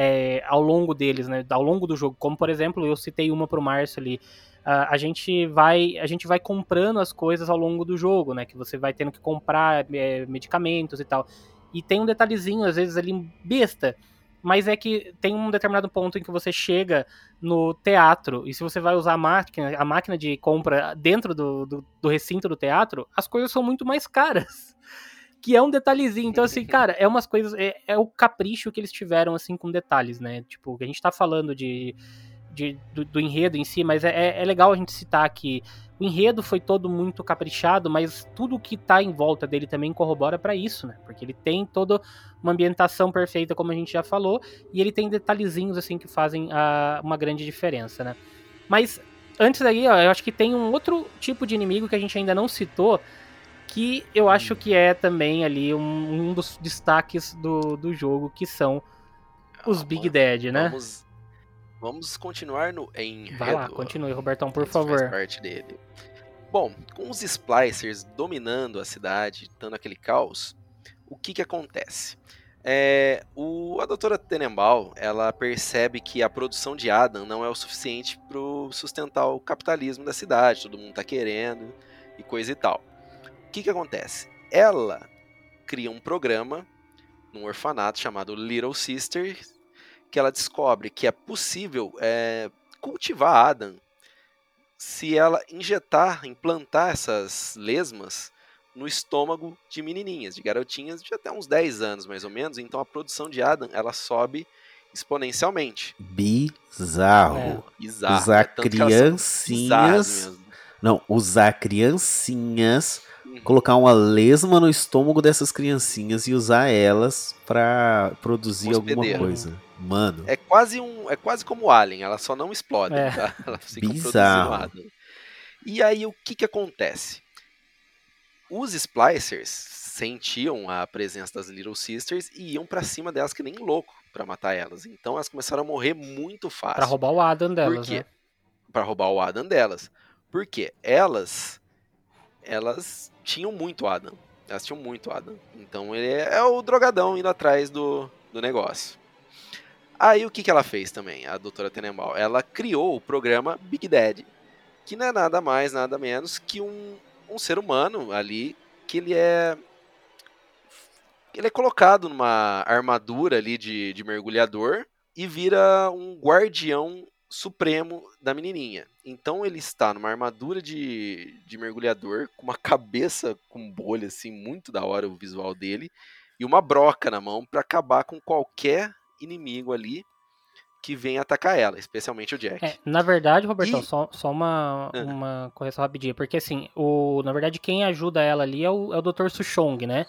é, ao longo deles, né? Ao longo do jogo. Como, por exemplo, eu citei uma pro Márcio ali. a a gente vai a gente vai comprando as coisas ao longo do jogo, né? Que você vai tendo que comprar é, medicamentos e tal. E tem um detalhezinho, às vezes, ali besta. Mas é que tem um determinado ponto em que você chega no teatro, e se você vai usar a máquina, a máquina de compra dentro do, do, do recinto do teatro, as coisas são muito mais caras. Que é um detalhezinho. Então, assim, cara, é umas coisas. É, é o capricho que eles tiveram, assim, com detalhes, né? Tipo, a gente tá falando de. de- do, do enredo em si, mas é, é- é legal a gente citar que o enredo foi todo muito caprichado, mas tudo que tá em volta dele também corrobora pra isso, né? Porque ele tem toda uma ambientação perfeita, como a gente já falou, e ele tem detalhezinhos, assim, que fazem a- uma grande diferença, né? Mas antes daí, ó, eu acho que tem um outro tipo de inimigo que a gente ainda não citou, que eu acho que é também ali um, um dos destaques do, do jogo, que são os Calma, Big Dead, né? Vamos, vamos continuar no enredo. Vai lá, continue, Robertão, por Isso faz favor. parte dele. Bom, com os splicers dominando a cidade, dando aquele caos, o que que acontece? É, o, a doutora Tenenbaum, ela percebe que a produção de Adam não é o suficiente para sustentar o capitalismo da cidade, todo mundo tá querendo e coisa e tal. O que que acontece? Ela cria um programa num orfanato chamado Little Sisters, que ela descobre que é possível é, cultivar Adam se ela injetar, implantar essas lesmas no estômago de menininhas, de garotinhas de até uns 10 anos mais ou menos, então a produção de Adam ela sobe exponencialmente. Bizarro. Bizarro. Usar é criancinhas. Não, usar criancinhas. Colocar uma lesma no estômago dessas criancinhas e usar elas pra produzir alguma Hospedeiro. coisa. Mano, É quase um, é quase como Alien, elas só não explodem, É. tá? Elas ficam Bizarro. produzindo Adam. E aí o que que acontece? Os splicers sentiam a presença das Little Sisters e iam pra cima delas que nem louco pra matar elas. Então elas começaram a morrer muito fácil. Pra roubar o Adam Por delas, quê? né? Pra roubar o Adam delas. Porque elas elas tinham muito Adam. Elas tinham muito Adam. Então ele é, é o drogadão indo atrás do, do negócio. Aí o que, que ela fez também, a doutora Tenenbaum? Ela criou o programa Big Daddy, que não é nada mais, nada menos que um, um ser humano ali, que ele é ele é colocado numa armadura ali de, de mergulhador e vira um guardião supremo da menininha. Então ele está numa armadura de, de mergulhador, com uma cabeça com bolha, assim, muito da hora o visual dele, e uma broca na mão para acabar com qualquer inimigo ali que venha atacar ela, especialmente o Jack. É, na verdade, Robertão, E- só, só uma, Ah. uma correção rapidinha, porque assim, o, na verdade quem ajuda ela ali é o, é o Dr. Sushong, né?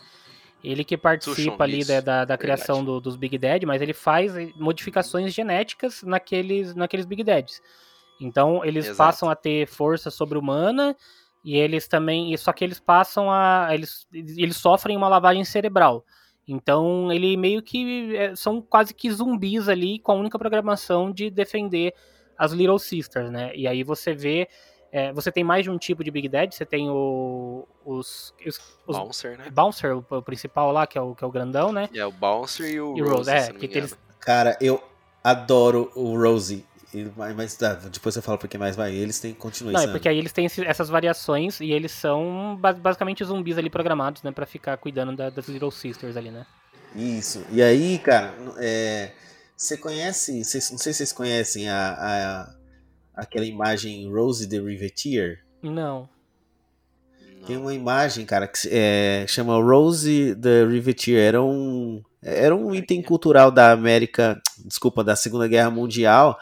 Ele que participa ali da, da, da criação verdade. do- dos Big Dead, mas ele faz modificações genéticas naqueles, naqueles Big Deads. Então eles Exato. passam a ter força sobre-humana e eles também. Só que eles passam a. Eles, eles sofrem uma lavagem cerebral. Então ele meio que. é, são quase que zumbis ali com a única programação de defender as Little Sisters, né? E aí você vê. É, você tem mais de um tipo de Big Dead, você tem o, os, os, os Bouncer, né? Bouncer, o, o principal lá, que é o, que é o grandão, né? É o Bouncer e o E o Rose, Rose, é, se não me que eles-. Cara, eu adoro o Rosie. Ele- Mas, mas tá, depois eu falo porque mais vai. Eles têm continua Não, é porque aí eles têm essas variações e eles são ba- basicamente zumbis ali programados, né? Pra ficar cuidando da- das Little Sisters ali, né? Isso. E aí, cara, é, você conhece. cês- não sei se vocês conhecem a, a- aquela imagem Rose the Riveteer. Não. Tem uma imagem, cara, que se- é, chama Rose the Riveteer. Era um, era um item cultural da América, desculpa, da Segunda Guerra Mundial.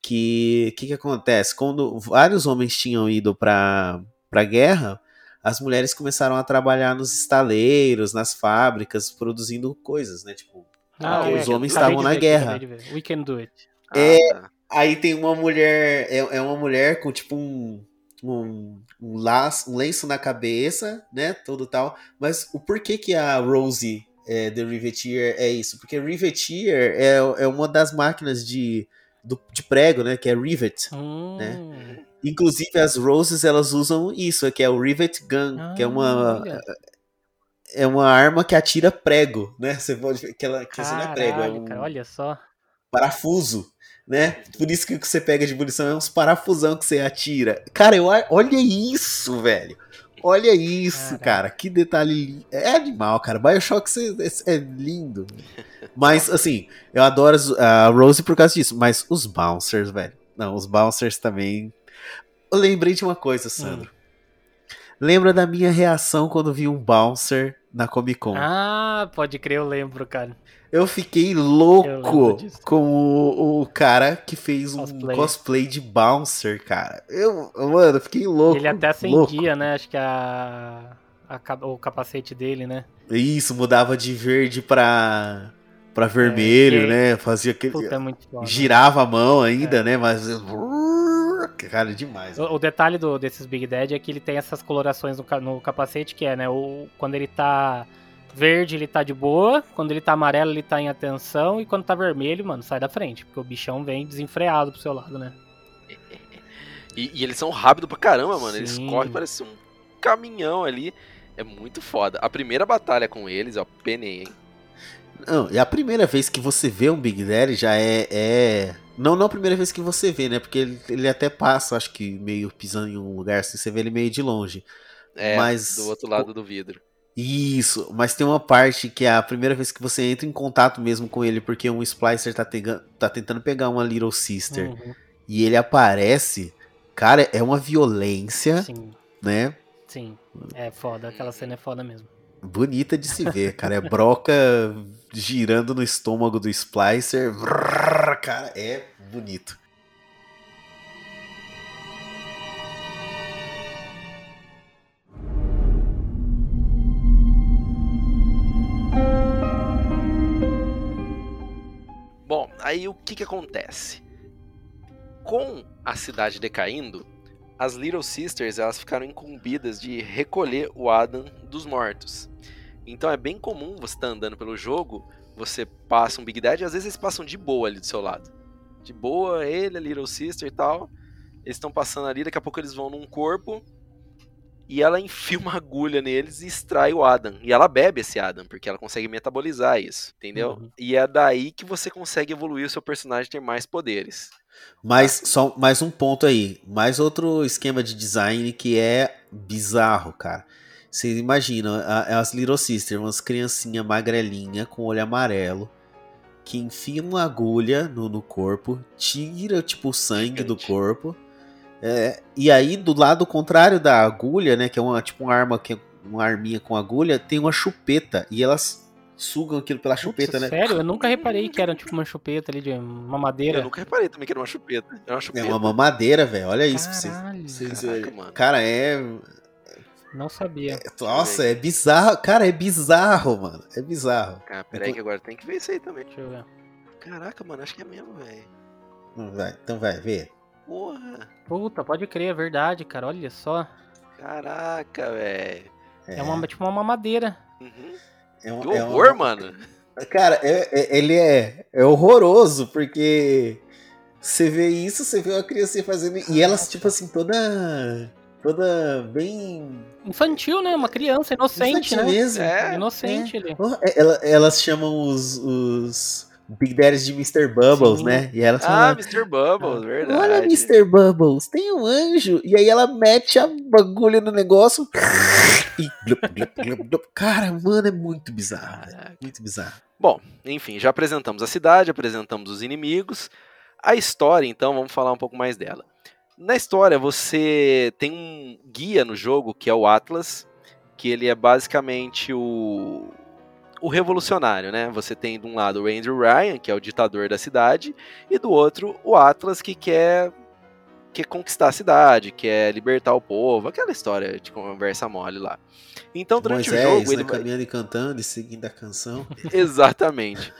Que que, que acontece? Quando vários homens tinham ido para a guerra, as mulheres começaram a trabalhar nos estaleiros, nas fábricas, produzindo coisas, né? Tipo, Ah, os é, homens estavam na ver guerra. We can do it. Ah, É, tá. Aí tem uma mulher, é, é uma mulher com tipo um, um, um, laço, um lenço na cabeça, né? Todo tal. Mas o porquê que a Rosie é, The Riveteer é isso? Porque Riveteer é, é uma das máquinas de, do- de prego, né? Que é Rivet. Hum, Inclusive as Roses elas usam isso, que é o Rivet Gun, que é uma olha. é uma arma que atira prego, né? Você pode ver que ela que isso não é prego, é Caralho, um cara, olha só. parafuso, né? Por isso que o que você pega de munição é uns parafusão que você atira. Cara, eu, olha isso, velho. Olha isso, Caraca. cara. Que detalhe. É animal, cara. Bioshock é, é lindo. Mas, assim, eu adoro a Rose por causa disso. Mas os Bouncers, velho. Não, os Bouncers também. Eu lembrei de uma coisa, Sandro. Lembra da minha reação quando vi um Bouncer na Comic Con? Ah, pode crer, eu lembro, cara. Eu fiquei Eu louco disso. com o, o cara que fez um Cosplay. de Bouncer, cara. Eu, mano, eu fiquei louco. Ele até acendia, né? Acho que a, a o capacete dele, né? Isso, mudava de verde pra, pra vermelho, que- né? Fazia aquele. Puta, é muito foda. girava a mão ainda, né? Mas. Cara, demais. O, o detalhe do, desses Big Dead é que ele tem essas colorações no, no capacete, que é, né? O, quando ele tá verde, ele tá de boa. Quando ele tá amarelo, ele tá em atenção. E quando tá vermelho, mano, sai da frente. Porque o bichão vem desenfreado pro seu lado, né? E, e eles são rápidos pra caramba, mano. Eles Sim. correm, parece um caminhão ali. É muito foda. A primeira batalha com eles, ó, penei, hein? Não, e a primeira vez que você vê um Big Daddy já é. é... Não, não a primeira vez que você vê, né? Porque ele, ele até passa, acho que meio pisando em um lugar assim, você vê ele meio de longe. É, Mas- do outro lado do vidro. Isso, mas tem uma parte que é a primeira vez que você entra em contato mesmo com ele, porque um Splicer tá, tega- tá tentando pegar uma Little Sister Uhum, e ele aparece. Cara, é uma violência, sim, né? sim. É foda, aquela cena é foda mesmo. Bonita de se ver, cara. É broca girando no estômago do Splicer. Vrrr, Cara, é bonito. Aí o que que acontece? Com a cidade decaindo, as Little Sisters elas ficaram incumbidas de recolher o Adam dos mortos. Então é bem comum você estar andando pelo jogo, você passa um Big Dad e às vezes eles passam de boa ali do seu lado. De boa, ele, a Little Sister e tal. Eles estão passando ali, daqui a pouco eles vão num corpo e ela enfia uma agulha neles e extrai o Adam. E ela bebe esse Adam, porque ela consegue metabolizar isso, entendeu? Uhum. E é daí que você consegue evoluir o seu personagem ter mais poderes. Mas só mais um ponto aí. Mais outro esquema de design que é bizarro, cara. Você imagina, a- as Little Sisters, umas criancinhas magrelinha com olho amarelo, que enfia uma agulha no, no corpo, tira tipo o sangue do corpo. É, e aí, do lado contrário da agulha, né? Que é uma tipo uma arma, que é uma arminha com agulha, tem uma chupeta. E elas sugam aquilo pela chupeta, Putz, né? Sério? Eu nunca reparei que era tipo uma chupeta ali de uma madeira. Eu nunca reparei também que era uma chupeta. Era uma É chupeta. uma mamadeira, velho. Olha isso pra vocês. Caralho. vocês Caraca, verem. mano. Cara, é. Não sabia. Nossa, é bizarro. Cara, é bizarro, mano. É bizarro. Ah, peraí que agora tem que ver isso aí também. Deixa eu ver. Caraca, mano, acho que é mesmo, velho. Hum, Vai, então vai, vê. Porra. Puta, pode crer, é verdade, cara. Olha só. Caraca, velho. É, uma, tipo uma mamadeira. Uhum. é um- Que é um- horror, mano. Cara, é- é- ele é, é horroroso, porque você vê isso, você vê uma criança fazendo. E elas, tipo assim, toda. Toda bem. Infantil, né? Uma criança inocente, infantil né? mesmo. É. Inocente ali. Oh, é- ela- elas chamam os, os Big Daddies de Mr. Bubbles, Sim. né? E elas Ah, falam. Mr. Bubbles, verdade. Olha, Mr. Bubbles, tem um anjo. E aí ela mete a bagulho no negócio. E. Cara, mano, é muito bizarro. Caraca. Muito bizarro. Bom, enfim, já apresentamos a cidade, apresentamos os inimigos. A história, então, vamos falar um pouco mais dela. Na história, você tem um guia no jogo, que é o Atlas, que ele é basicamente o, o revolucionário, né? Você tem de um lado o Andrew Ryan, que é o ditador da cidade, e do outro o Atlas, que quer, quer conquistar a cidade, quer libertar o povo, aquela história de conversa mole lá. Então, durante Moisés, o jogo, né, ele vai... caminhando e cantando e seguindo a canção. Exatamente.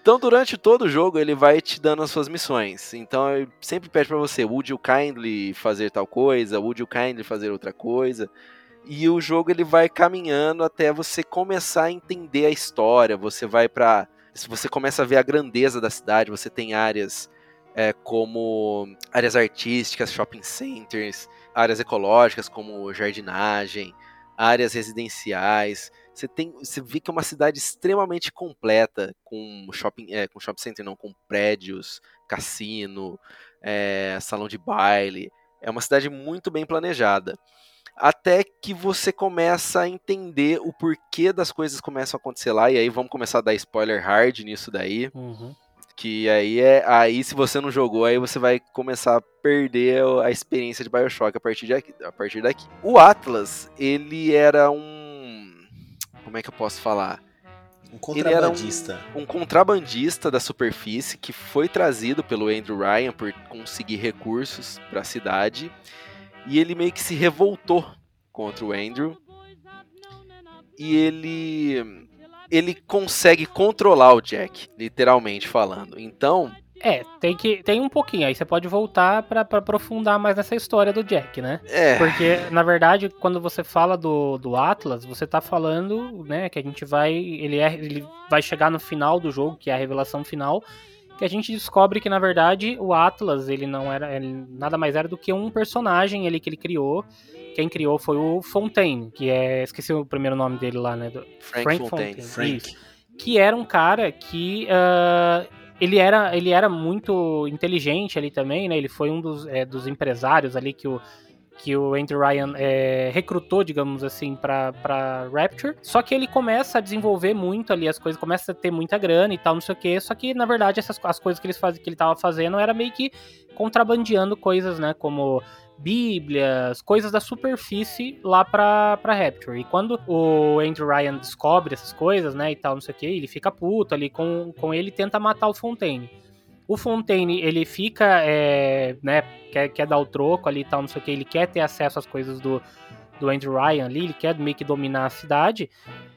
Então, durante todo o jogo, ele vai te dando as suas missões. Então, ele sempre pede pra você, would you kindly fazer tal coisa? Would you kindly fazer outra coisa? E o jogo ele vai caminhando até você começar a entender a história. Você vai. Se você começa a ver a grandeza da cidade, você tem áreas é, como áreas artísticas, shopping centers, áreas ecológicas como jardinagem, áreas residenciais. Você tem, você vê que é uma cidade extremamente completa, com shopping, é, com shopping center não, com prédios, cassino, é, salão de baile. É uma cidade muito bem planejada. Até que você começa a entender o porquê das coisas começam a acontecer lá, e aí vamos começar a dar spoiler hard nisso daí. Uhum. Que aí é. Aí, se você não jogou, aí você vai começar a perder a experiência de Bioshock a partir, de aqui, a partir daqui. O Atlas, ele era um. Como é que eu posso falar? Um Ele era um- contrabandista. Um contrabandista da superfície que foi trazido pelo Andrew Ryan por conseguir recursos para a cidade. E ele meio que se revoltou contra o Andrew. E ele. Ele consegue controlar o Jack, literalmente falando. Então, É, tem que tem um pouquinho. Aí você pode voltar pra, pra aprofundar mais nessa história do Jack, né? é. Porque, na verdade, quando você fala do, do Atlas, você tá falando, né, que a gente vai. Ele, é, ele vai chegar no final do jogo, que é a revelação final. Que a gente descobre que, na verdade, o Atlas, ele não era. Ele nada mais era do que um personagem ali que ele criou. Quem criou foi o Fontaine, que é. Esqueci o primeiro nome dele lá, né? do- Frank, Fontaine. Frank. Isso. Que era um cara que. ah, ele era, ele era muito inteligente ali também, né? Ele foi um dos, é, dos empresários ali que o, que o Andrew Ryan é, recrutou, digamos assim, pra Rapture. Só que ele começa a desenvolver muito ali as coisas, começa a ter muita grana e tal, não sei o quê. Só que, na verdade, essas as coisas que, eles faz, que ele tava fazendo era meio que contrabandeando coisas, né? Como bíblias, coisas da superfície lá pra, pra Rapture. E quando o Andrew Ryan descobre essas coisas, né, e tal, não sei o que, ele fica puto ali com, com ele e tenta matar o Fontaine. O Fontaine, ele fica, é, né, quer, quer dar o troco ali e tal, não sei o que, ele quer ter acesso às coisas do, do Andrew Ryan ali, ele quer meio que dominar a cidade.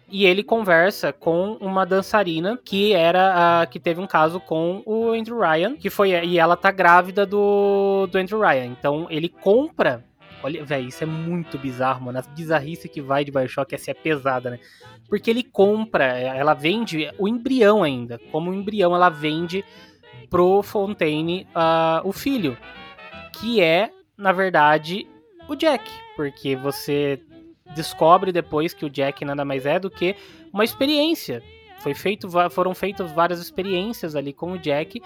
E ele conversa com uma dançarina que era a que teve um caso com o Andrew Ryan, que foi e ela tá grávida do, do Andrew Ryan. Então ele compra. Olha, velho, isso é muito bizarro, mano. As bizarrices que vai de Bioshock essa é pesada, né? Porque ele compra, ela vende o embrião ainda. Como o embrião, ela vende pro Fontaine ah, o filho. Que é, na verdade, o Jack. Porque você descobre depois que o Jack nada mais é do que uma experiência. Foi feito, foram feitas várias experiências ali com o Jack,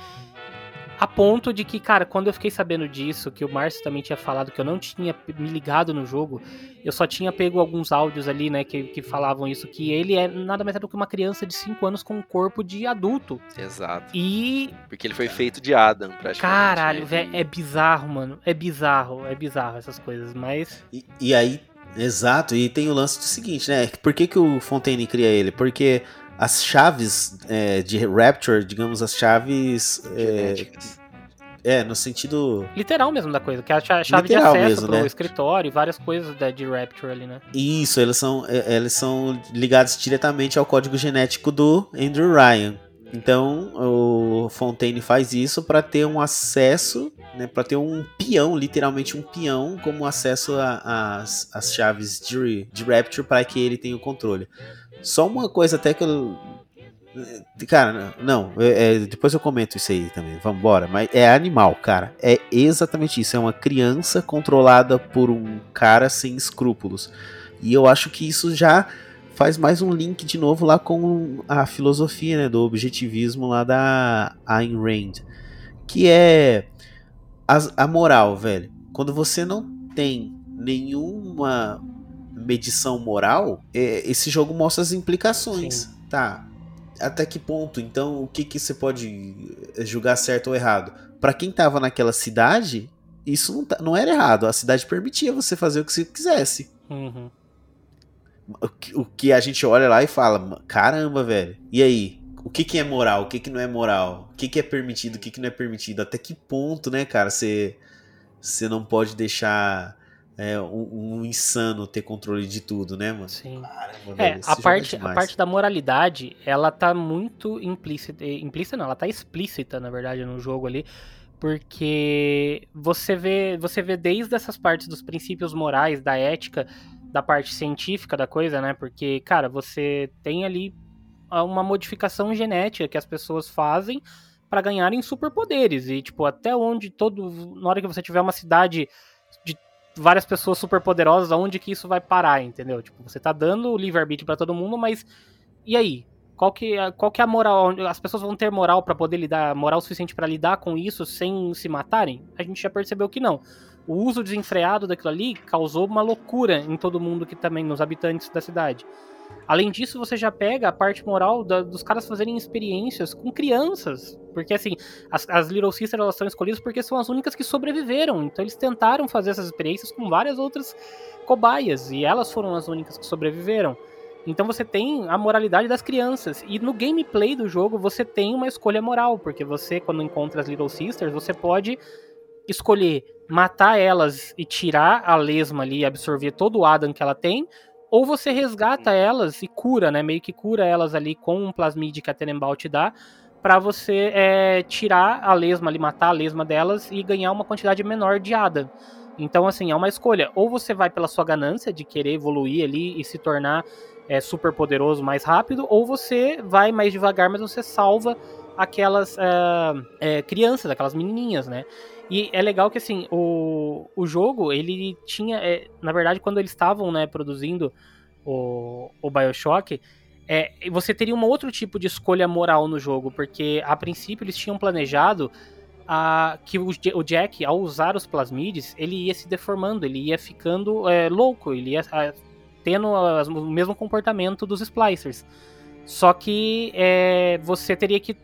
a ponto de que, cara, quando eu fiquei sabendo disso, que o Márcio também tinha falado que eu não tinha me ligado no jogo, eu só tinha pego alguns áudios ali, né, que, que falavam isso, que ele é nada mais é do que uma criança de 5 anos com um corpo de adulto. Exato. E, Porque ele foi feito de Adam, praticamente. caralho, Ele- velho, é bizarro, mano. É bizarro, é bizarro essas coisas, mas. E, e aí, exato, e tem o lance do seguinte, né? Por que, que o Fontaine cria ele? Porque as chaves é, de Rapture, digamos, as chaves. é, Genéticas. É, no sentido. Literal mesmo da coisa, que é a cha- chave Literal de acesso mesmo, pro né? escritório e várias coisas da, de Rapture ali, né? Isso, eles são, é, eles são ligados diretamente ao código genético do Andrew Ryan. Então, o Fontaine faz isso para ter um acesso, né, para ter um peão, literalmente um peão, como acesso às às chaves de, de Rapture para que ele tenha o controle. Só uma coisa até que eu. Cara, não, é- depois eu comento isso aí também, vamos embora. Mas é animal, cara. É exatamente isso. É uma criança controlada por um cara sem escrúpulos. E eu acho que isso já faz mais um link de novo lá com a filosofia né, do objetivismo lá da Ayn Rand. Que é as- a moral, velho. Quando você não tem nenhuma medição moral, é, esse jogo mostra as implicações. Sim. Tá. Até que ponto? Então, o que, que você pode julgar certo ou errado? Pra quem tava naquela cidade, isso não, tá- não era errado. A cidade permitia você fazer o que você quisesse. Uhum. O que, o que a gente olha lá e fala, caramba, velho. E aí? O que, que é moral? O que, que não é moral? O que, que é permitido? O que, que não é permitido? Até que ponto, né, cara, você, você não pode deixar é, um, um insano ter controle de tudo, né, mano? Sim. Caramba, É, velho, a parte, a parte da moralidade, ela tá muito implícita. eh, Implícita não, ela tá explícita, na verdade, no jogo ali. Porque você vê, você vê desde essas partes dos princípios morais, da ética, da parte científica da coisa, né? Porque, cara, você tem ali uma modificação genética que as pessoas fazem para ganharem superpoderes. E, tipo, até onde todo. Na hora que você tiver uma cidade de várias pessoas superpoderosas, aonde que isso vai parar, entendeu? Tipo, você tá dando livre-arbítrio pra todo mundo, mas e aí? Qual que, é- qual que é a moral? As pessoas vão ter moral pra poder lidar, moral suficiente pra lidar com isso sem se matarem? A gente já percebeu que não. O uso desenfreado daquilo ali causou uma loucura em todo mundo que também, nos habitantes da cidade. Além disso, você já pega a parte moral da- dos caras fazerem experiências com crianças. Porque, assim, as, as Little Sisters elas são escolhidas porque são as únicas que sobreviveram. Então, eles tentaram fazer essas experiências com várias outras cobaias. E elas foram as únicas que sobreviveram. Então, você tem a moralidade das crianças. E no gameplay do jogo, você tem uma escolha moral. Porque você, quando encontra as Little Sisters, você pode escolher matar elas e tirar a lesma ali, absorver todo o Adam que ela tem, ou você resgata elas e cura, né? Meio que cura elas ali com um plasmid que a Tenenbaum te dá, pra você é, tirar a lesma ali, matar a lesma delas e ganhar uma quantidade menor de Adam. Então, assim, é uma escolha. Ou você vai pela sua ganância de querer evoluir ali e se tornar é, super poderoso mais rápido, ou você vai mais devagar, mas você salva aquelas é, é, crianças, aquelas menininhas, né? E é legal que, assim, o, o jogo, ele tinha... é, na verdade, quando eles estavam, né, produzindo o, o Bioshock, é, você teria um outro tipo de escolha moral no jogo, porque, a princípio, eles tinham planejado a, que o, o Jack, ao usar os plasmides, ele ia se deformando, ele ia ficando é, louco, ele ia a, tendo as- o mesmo comportamento dos splicers. Só que é, você teria que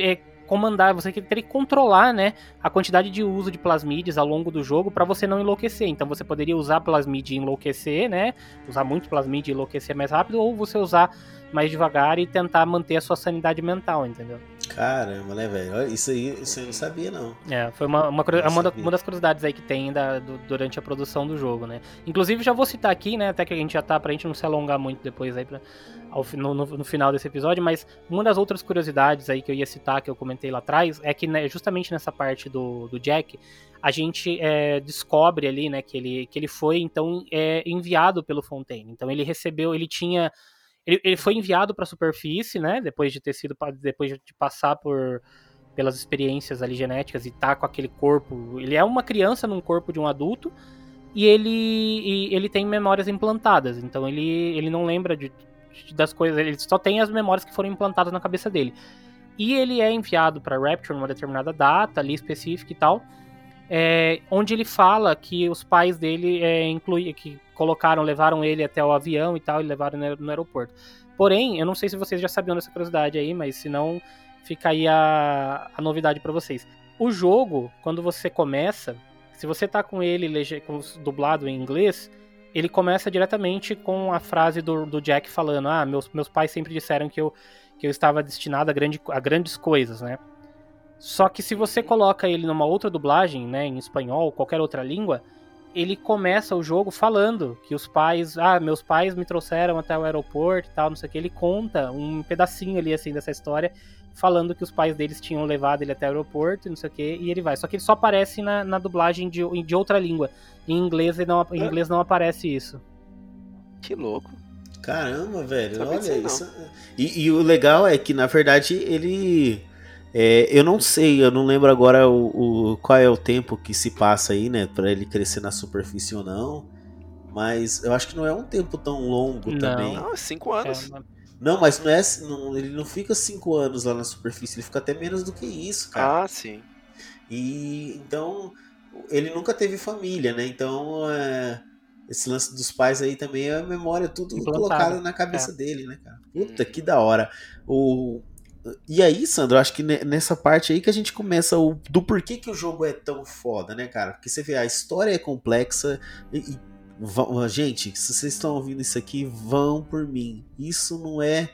é, comandar, você teria que controlar, né, a quantidade de uso de plasmides ao longo do jogo para você não enlouquecer. Então você poderia usar plasmid e enlouquecer, né, usar muito plasmid e enlouquecer mais rápido, ou você usar mais devagar e tentar manter a sua sanidade mental, entendeu? Caramba, né, velho? Isso aí, isso aí eu não sabia, não. É, foi uma, uma, uma da- uma das curiosidades aí que tem da- do- durante a produção do jogo, né? Inclusive, já vou citar aqui, né? Até que a gente já tá, pra gente não se alongar muito depois aí pra, ao, no, no- no final desse episódio, mas uma das outras curiosidades aí que eu ia citar, que eu comentei lá atrás, é que né, justamente nessa parte do, do Jack, a gente é, descobre ali, né, que ele, que ele foi, então, é, enviado pelo Fontaine. Então, ele recebeu, ele tinha... Ele, ele foi enviado para a superfície, né? Depois de ter sido, depois de passar por pelas experiências ali genéticas e tá com aquele corpo. Ele é uma criança num corpo de um adulto e ele, e ele tem memórias implantadas. Então ele, ele não lembra de, de- das coisas, ele só tem as memórias que foram implantadas na cabeça dele. E ele é enviado para Rapture numa determinada data ali específica e tal, é, onde ele fala que os pais dele é, que colocaram, levaram ele até o avião e tal, e levaram no aer- no aeroporto. Porém, eu não sei se vocês já sabiam dessa curiosidade aí, mas se não, fica aí a, a novidade pra vocês. O jogo, quando você começa, se você tá com ele com dublado em inglês, ele começa diretamente com a frase do, do Jack falando: Ah, meus, meus pais sempre disseram que eu, que eu estava destinado a, grande, a grandes coisas, né? Só que se você coloca ele numa outra dublagem, né, em espanhol, qualquer outra língua, ele começa o jogo falando que os pais, ah, meus pais me trouxeram até o aeroporto e tal, não sei o que. Ele conta um pedacinho ali, assim, dessa história, falando que os pais deles tinham levado ele até o aeroporto e não sei o que, e ele vai. Só que ele só aparece na, na dublagem de, de outra língua. Em inglês, ele não, em inglês não aparece isso. Que louco. Caramba, velho, olha isso. E, e o legal é que, na verdade, ele. É, eu não sei, eu não lembro agora o, o- qual é o tempo que se passa aí, né, Pra ele crescer na superfície ou não. Mas eu acho que não é um tempo tão longo Não. também. Não, é cinco anos. É, Não, mas não é. não- ele não fica cinco anos lá na superfície, ele fica até menos do que isso, cara. Ah, sim. E então ele nunca teve família, né? Então é, esse lance dos pais aí também é a memória tudo Implantado, colocado na cabeça dele, né, cara? Puta que da hora. O e aí, Sandro, acho que ne- nessa parte aí que a gente começa o do porquê que o jogo é tão foda, né, cara? Porque você vê a história é complexa e, e vão- gente, se vocês estão ouvindo isso aqui, vão por mim. Isso não é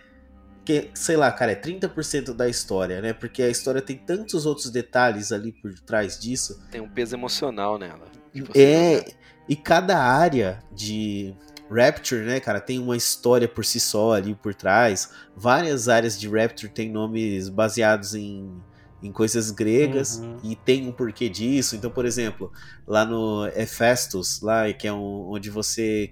que, sei lá, cara, é 30% da história, né? Porque a história tem tantos outros detalhes ali por trás disso. Tem um peso emocional nela. de você É, jogar. e cada área de Rapture, né, cara, tem uma história por si só ali por trás. Várias áreas de Rapture têm nomes baseados em, em coisas gregas Uhum. e tem um porquê disso. Então, por exemplo, lá no Hephaestus, lá que é um- onde você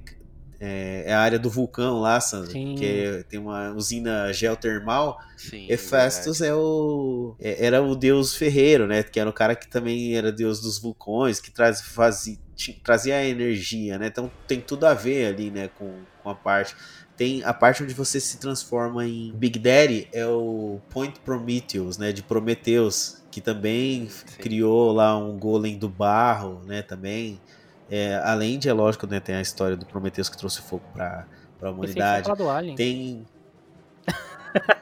é, é a área do vulcão lá, Sandro, Sim. que é- tem uma usina geotermal. Sim, Hephaestus é o é- era o deus ferreiro, né? Que era o cara que também era deus dos vulcões, que traz, fazia, trazia a energia, né? Então tem tudo a ver ali, né? Com, com a parte. Tem a parte onde você se transforma em Big Daddy é o Point Prometheus, né? De Prometheus, que também Sim. criou lá um golem do barro, né? Também. É, além de, é lógico, né? Tem a história do Prometheus que trouxe fogo para a humanidade. falar do Alien. Tem.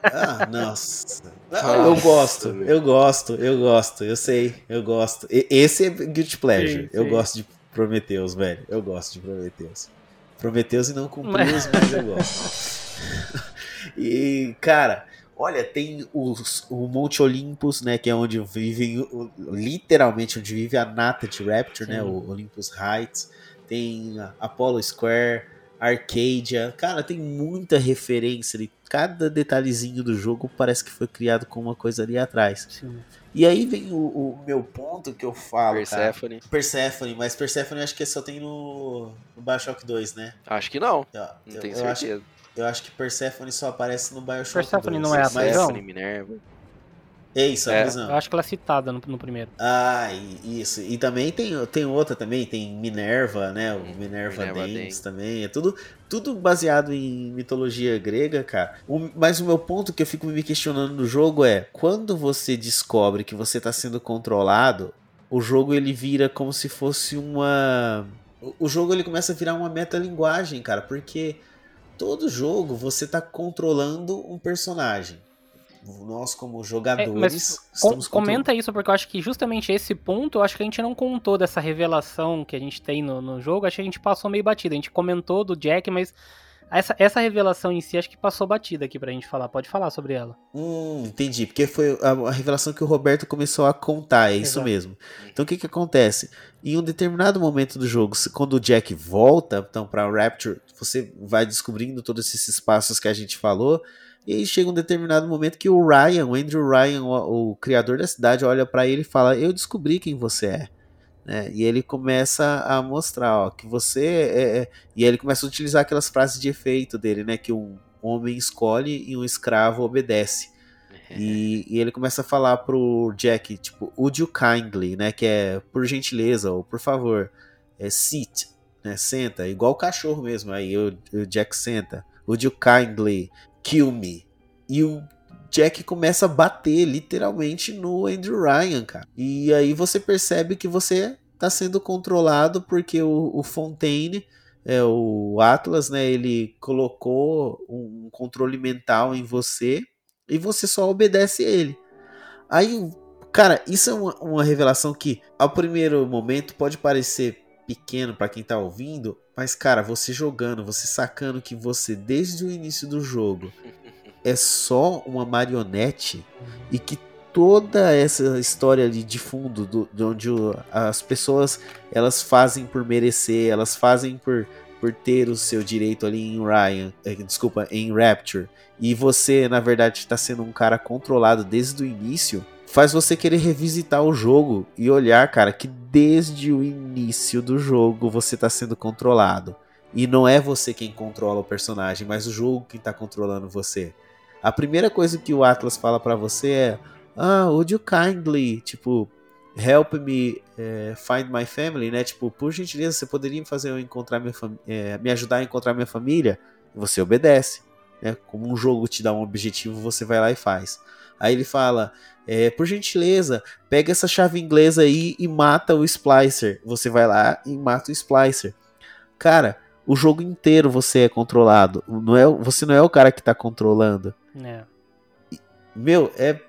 Ah, nossa. Ah, Nossa, eu gosto, eu gosto, eu gosto, eu sei, eu gosto. E- Esse é Guilty Pleasure. Sim, Eu sim. gosto de Prometheus, velho. Eu gosto de Prometheus. Prometheus e não cumpriu, Mas- mas eu gosto. e, cara, olha, tem os, o Monte Olympus, né? Que é onde vivem, o- literalmente, onde vive a nata de Rapture, né? Sim. O Olympus Heights. Tem a Apollo Square, Arcadia. Cara, tem muita referência ali. Cada detalhezinho do jogo parece que foi criado com uma coisa ali atrás. Sim. E aí vem o, o meu ponto que eu falo, cara. Persephone. Persephone, mas Persephone eu acho que só tem no, no Bioshock 2, né? Acho que não. Eu, Não eu- tenho eu acho, certeza. Eu acho que Persephone só aparece no Bioshock Persephone 2. não é a mas... Persephone, Minerva. É isso, a É. prisão. Eu acho que ela é citada no, no primeiro. Ah, e- isso. E também tem, tem outra também, tem Minerva, né? O Minerva, Minerva também. É tudo, tudo baseado em mitologia grega, cara. O- mas o meu ponto que eu fico me questionando no jogo é, quando você descobre que você tá sendo controlado, o jogo ele vira como se fosse uma... o- O jogo ele começa a virar uma metalinguagem, cara, porque todo jogo você tá controlando um personagem. Nós, como É, jogadores, mas com- comenta isso, porque eu acho que justamente esse ponto, eu acho que a gente não contou dessa revelação que a gente tem no, no jogo, acho que a gente passou meio batida. A gente comentou do Jack, mas essa, essa revelação em si acho que passou batida aqui pra gente falar. Pode falar sobre ela. Hum, entendi. Porque foi a, a revelação que o Roberto começou a contar, é isso Exato. mesmo. Então o que que acontece? Em um determinado momento do jogo, quando o Jack volta então para Rapture, você vai descobrindo todos esses passos que a gente falou. E aí chega um determinado momento que o Ryan, o Andrew Ryan, o, o criador da cidade, olha para ele e fala: "Eu descobri quem você é". Né? E ele começa a mostrar, ó, que você é, é- e aí ele começa a utilizar aquelas frases de efeito dele, né, que um homem escolhe e um escravo obedece. E, e ele começa a falar pro Jack, tipo, would you kindly, né? Que é por gentileza ou por favor. É sit, né? Senta, igual o cachorro mesmo. Aí o, o Jack senta. Would you kindly kill me? O Jack começa a bater literalmente no Andrew Ryan, cara. E aí você percebe que você tá sendo controlado porque o, o Fontaine, é, o Atlas, né? Ele colocou um controle mental em você e você só obedece ele. Aí, cara, isso é uma, uma revelação que, ao primeiro momento, pode parecer pequeno pra quem tá ouvindo, mas, cara, você jogando, você sacando que você, desde o início do jogo, é só uma marionete e que toda essa história ali de fundo, do, de onde o- as pessoas elas fazem por merecer, elas fazem por, por ter o seu direito ali em Ryan, eh, desculpa, em Rapture, e você na verdade está sendo um cara controlado desde o início, faz você querer revisitar o jogo e olhar, cara, que desde o início do jogo você está sendo controlado. E não é você quem controla o personagem, mas o jogo quem tá controlando você. A primeira coisa que o Atlas fala pra você é: Ah, would you kindly, tipo, help me eh, find my family, né? Tipo, por gentileza, você poderia fazer eu encontrar minha eh, me ajudar a encontrar minha família? Você obedece, né? Como um jogo te dá um objetivo, você vai lá e faz. Aí ele fala: eh, Por gentileza, pega essa chave inglesa aí e mata o Splicer. Você vai lá e mata o Splicer. Cara, o jogo inteiro você é controlado. Não é, você não é o cara que tá controlando. É. Meu, é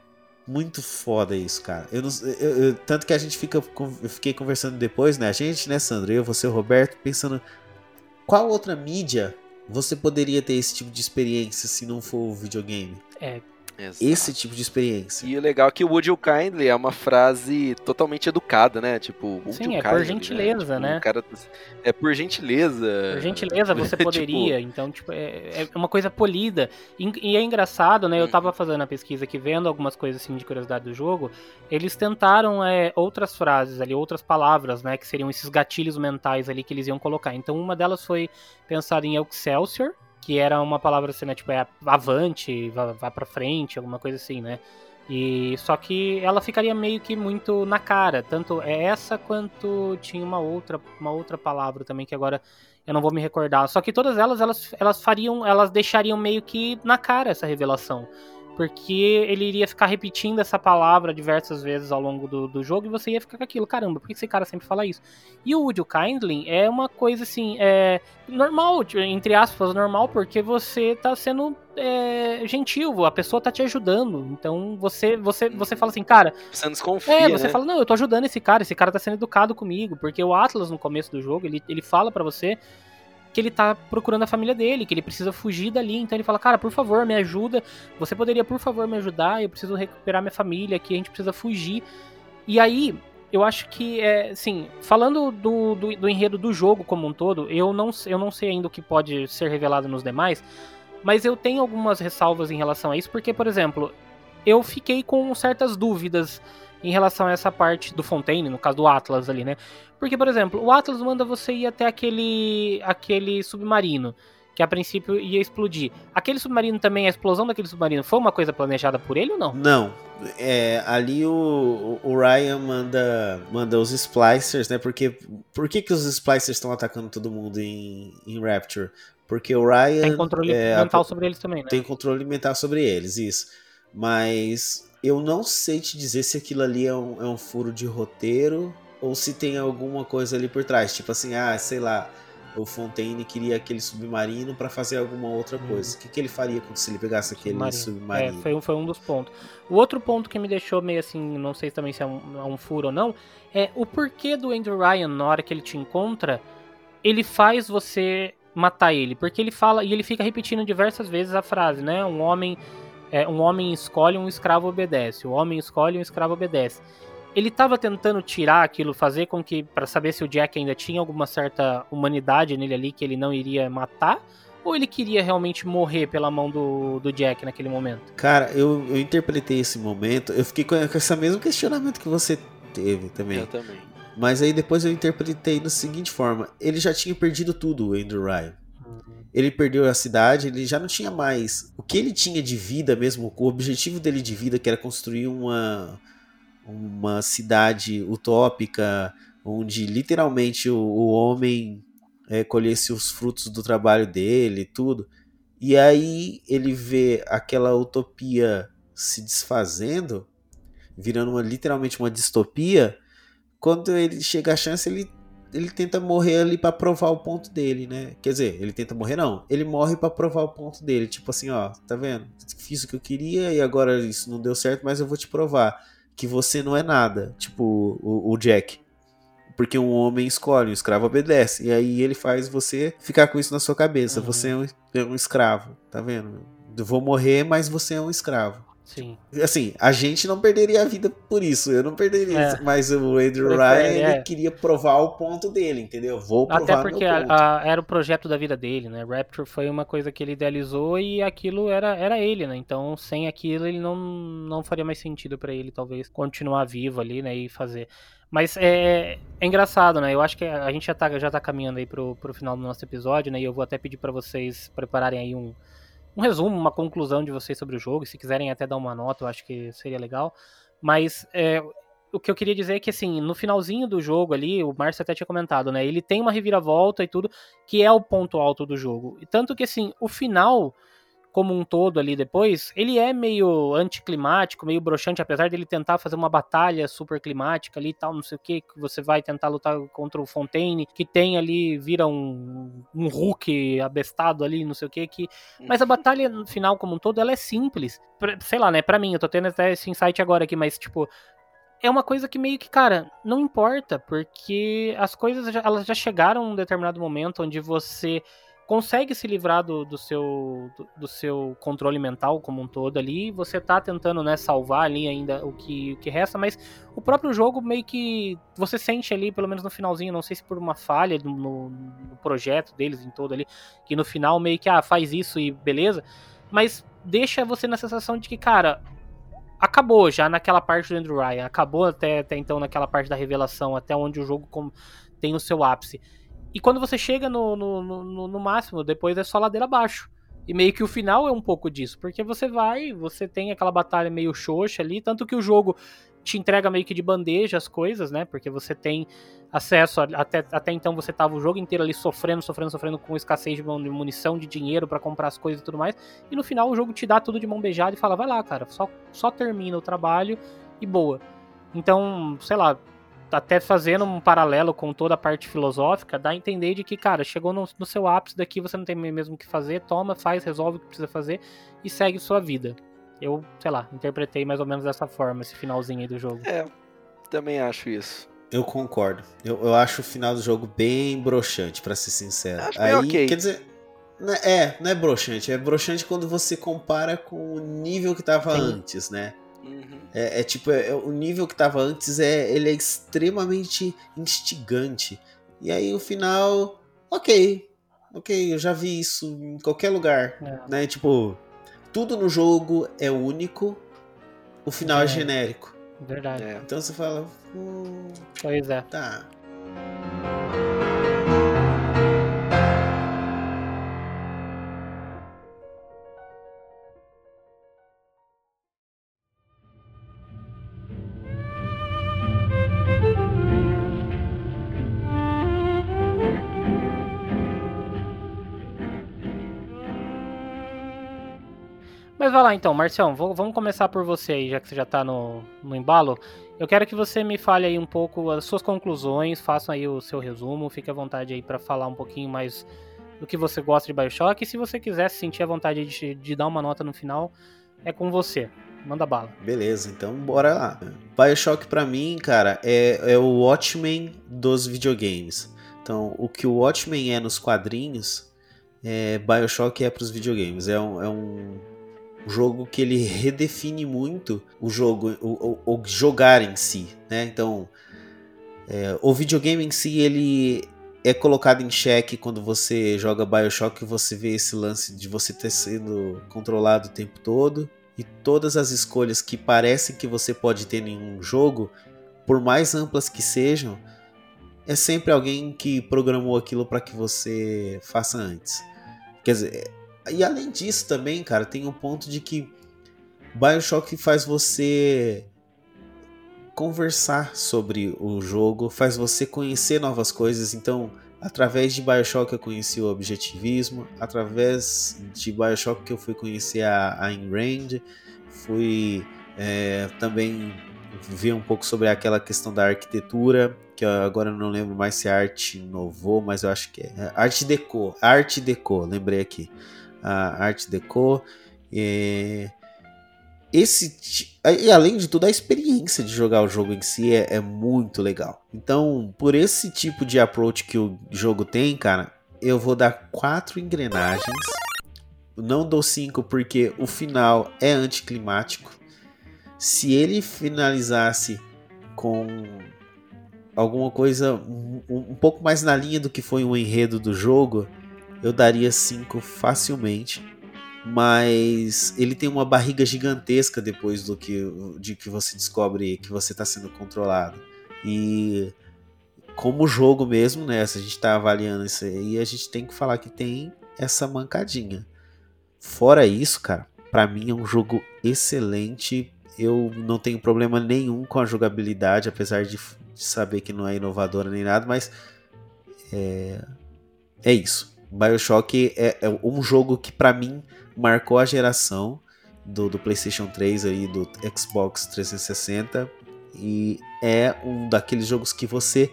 muito foda isso, cara. Eu não- eu- eu- tanto que a gente fica. Eu fiquei conversando depois, né? A gente, né, Sandro? Eu, você, o Roberto, pensando. Qual outra mídia você poderia ter esse tipo de experiência se não for o videogame? Exato. Esse tipo de experiência. E o legal é que o Would You Kindly é uma frase totalmente educada, né? Tipo, would Sim, you é por kindly, gentileza, Tipo, né? cara tá- é por gentileza. Por gentileza, você Tipo, poderia. Então, tipo, é, é uma coisa polida. E, e é engraçado, né? Eu Uhum. tava fazendo a pesquisa aqui, vendo algumas coisas assim de curiosidade do jogo. Eles tentaram é, outras frases ali, outras palavras, né? Que seriam esses gatilhos mentais ali que eles iam colocar. Então, uma delas foi pensada em Excelsior, que era uma palavra assim, né? Tipo, é avante, vá, vá pra frente, alguma coisa assim, né? E só que ela ficaria meio que muito na cara, tanto é essa quanto tinha uma outra, uma outra palavra também que agora eu não vou me recordar. Só que todas elas, elas, elas fariam, elas deixariam meio que na cara essa revelação. Porque ele iria ficar repetindo essa palavra diversas vezes ao longo do, do jogo e você ia ficar com aquilo, caramba, por que esse cara sempre fala isso? E o Would You Kindly é uma coisa assim, é normal, entre aspas, normal, porque você tá sendo é, gentil, a pessoa tá te ajudando. Então você, você, você fala assim, cara, Você não desconfia, é, você né? fala, não, eu tô ajudando esse cara, esse cara tá sendo educado comigo, porque o Atlas, no começo do jogo, ele, ele fala pra você que ele tá procurando a família dele, que ele precisa fugir dali, então ele fala, cara, por favor, me ajuda, você poderia, por favor, me ajudar, eu preciso recuperar minha família aqui, a gente precisa fugir. E aí, eu acho que, é, assim, falando do, do, do enredo do jogo como um todo, eu não, eu não sei ainda o que pode ser revelado nos demais, mas eu tenho algumas ressalvas em relação a isso, porque, por exemplo, eu fiquei com certas dúvidas em relação a essa parte do Fontaine, no caso do Atlas ali, né? Porque, por exemplo, o Atlas manda você ir até aquele, aquele submarino, que a princípio ia explodir. Aquele submarino também, a explosão daquele submarino, foi uma coisa planejada por ele ou não? Não. É, ali o, o Ryan manda, manda os Splicers, né? Porque por que, que os Splicers estão atacando todo mundo em, em Rapture? Porque o Ryan Tem controle é, a- mental sobre eles também, né? tem controle mental sobre eles, isso. Mas eu não sei te dizer se aquilo ali é um, é um furo de roteiro ou se tem alguma coisa ali por trás. Tipo assim, ah, sei lá, o Fontaine queria aquele submarino pra fazer alguma outra coisa. O que, que ele faria se ele pegasse aquele Uhum. submarino? É, foi, um- foi um dos pontos. O outro ponto que me deixou meio assim, não sei também se é um, é um furo ou não, é o porquê do Andrew Ryan, na hora que ele te encontra, ele faz você matar ele. Porque ele fala, e ele fica repetindo diversas vezes a frase, né? Um homem, é, um homem escolhe, um escravo obedece. O homem escolhe, um escravo obedece. Ele tava tentando tirar aquilo, fazer com que, para saber se o Jack ainda tinha alguma certa humanidade nele ali que ele não iria matar, ou ele queria realmente morrer pela mão do, do Jack naquele momento? Cara, eu, eu interpretei esse momento, eu fiquei com, com esse mesmo questionamento que você teve também. Eu também. Mas aí depois eu interpretei da seguinte forma: ele já tinha perdido tudo, o Andrew Ryan. Ele perdeu a cidade, ele já não tinha mais. O que ele tinha de vida mesmo, o objetivo dele de vida, que era construir uma, uma cidade utópica, onde literalmente o, o homem é, colhesse os frutos do trabalho dele e tudo. E aí ele vê aquela utopia se desfazendo, virando uma, literalmente uma distopia. Quando ele chega a chance, ele ele tenta morrer ali pra provar o ponto dele, né? Quer dizer, ele tenta morrer não, ele morre pra provar o ponto dele, tipo assim, ó, tá vendo? Fiz o que eu queria e agora isso não deu certo, mas eu vou te provar que você não é nada, tipo o, o Jack. Porque um homem escolhe, um escravo obedece. E aí ele faz você ficar com isso na sua cabeça. Uhum. Você é um, é um escravo, tá vendo? Eu vou morrer, mas você é um escravo. Sim. Assim, a gente não perderia a vida por isso, eu não perderia, É. mas o Andrew Ryan ele é. queria provar o ponto dele, entendeu? Vou provar Até porque a- a- era o projeto da vida dele, né? Rapture foi uma coisa que ele idealizou e aquilo era, era ele, né? Então, sem aquilo, ele não, não faria mais sentido pra ele, talvez, continuar vivo ali, né? E fazer. Mas é, é engraçado, né? Eu acho que a gente já tá, já tá caminhando aí pro, pro final do nosso episódio, né? E eu vou até pedir pra vocês prepararem aí um, um resumo, uma conclusão de vocês sobre o jogo. Se quiserem até dar uma nota, eu acho que seria legal. Mas é, o que eu queria dizer é que, assim, no finalzinho do jogo ali, o Márcio até tinha comentado, né? Ele tem uma reviravolta e tudo, que é o ponto alto do jogo. E tanto que, assim, o final, como um todo ali depois, ele é meio anticlimático, meio broxante, apesar dele tentar fazer uma batalha super climática ali e tal, não sei o que, que você vai tentar lutar contra o Fontaine, que tem ali, vira um, um Hulk abestado ali, não sei o que, que... Mas a batalha no final como um todo, ela é simples. Pra- sei lá, né, pra mim, eu tô tendo até esse insight agora aqui, mas, tipo, é uma coisa que meio que, cara, não importa, porque as coisas já, elas já chegaram a um determinado momento onde você consegue se livrar do, do seu do, do seu controle mental como um todo ali, você tá tentando, né, salvar ali ainda o que, o que resta, mas o próprio jogo meio que você sente ali, pelo menos no finalzinho, não sei se por uma falha no, no- projeto deles em todo ali, que no final meio que, ah, faz isso e beleza, mas deixa você na sensação de que, cara, acabou já naquela parte do Andrew Ryan, acabou até, até então naquela parte da revelação, até onde o jogo tem o seu ápice. E quando você chega no, no, no, no máximo, depois é só ladeira abaixo. E meio que o final é um pouco disso, porque você vai, você tem aquela batalha meio xoxa ali, tanto que o jogo te entrega meio que de bandeja as coisas, né? Porque você tem acesso, a- até, até então você tava o jogo inteiro ali sofrendo, sofrendo, sofrendo com escassez de mun- de munição, de dinheiro pra comprar as coisas e tudo mais. E no final o jogo te dá tudo de mão beijada e fala, vai lá, cara, só, só termina o trabalho e boa. Então, sei lá, até fazendo um paralelo com toda a parte filosófica, dá a entender de que, cara, chegou no, no seu ápice daqui, você não tem mesmo o que fazer, toma, faz, resolve o que precisa fazer e segue sua vida. Eu, sei lá, interpretei mais ou menos dessa forma esse finalzinho aí do jogo. É, também acho isso. Eu concordo. Eu, eu acho o final do jogo bem broxante, pra ser sincero. Acho Aí, bem ok. quer dizer, não é- é, não é broxante, é broxante quando você compara com o nível que tava Sim. antes, né? Uhum. É, é tipo, é- é- o nível que tava antes é, ele é extremamente instigante. E aí o final, ok, ok, eu já vi isso em qualquer lugar, É. né? Tipo, tudo no jogo é único, o final é, É. genérico. Verdade. É. Então você fala, hum, Pois é. tá. Mas vai lá então, Marcião, vou- vamos começar por você aí, já que você já tá no, no embalo. Eu quero que você me fale aí um pouco as suas conclusões, faça aí o seu resumo, fique à vontade aí pra falar um pouquinho mais do que você gosta de Bioshock. E se você quiser sentir a vontade de, de dar uma nota no final, é com você. Manda bala. Beleza, então bora lá. Bioshock pra mim, cara, é, é o Watchmen dos videogames. Então, o que o Watchmen é nos quadrinhos, é, Bioshock é pros videogames. É um, é um jogo que ele redefine muito o jogo, o, o- o jogar em si, né? Então, é, o videogame em si, ele é colocado em xeque quando você joga Bioshock, você vê esse lance de você ter sido controlado o tempo todo e todas as escolhas que parecem que você pode ter em um jogo, por mais amplas que sejam, é sempre alguém que programou aquilo para que você faça antes. Quer dizer, e além disso também, cara, tem um ponto de que BioShock faz você conversar sobre o jogo, faz você conhecer novas coisas. Então, através de BioShock eu conheci o objetivismo, através de BioShock que eu fui conhecer a, Ayn Rand, fui é, também ver um pouco sobre aquela questão da arquitetura, que eu agora não lembro mais se é arte inovou, mas eu acho que é. é arte deco, arte deco, lembrei aqui. A arte deco. É, esse e além de tudo a experiência de jogar o jogo em si é, é muito legal. Então, por esse tipo de approach que o jogo tem, cara, eu vou dar quatro engrenagens. não dou 5 porque o final é anticlimático. Se ele finalizasse com alguma coisa um, um pouco mais na linha do que foi o enredo do jogo, eu daria 5 facilmente. Mas ele tem uma barriga gigantesca depois do que de que você descobre que você está sendo controlado. E como jogo mesmo, né? Se a gente está avaliando isso aí, a gente tem que falar que tem essa mancadinha. Fora isso, cara, para mim é um jogo excelente. Eu não tenho problema nenhum com a jogabilidade, apesar de, de saber que não é inovadora nem nada, mas é, é isso. Bioshock é, é um jogo que para mim marcou a geração do, do, PlayStation 3 aí, do Xbox 360 e é um daqueles jogos que você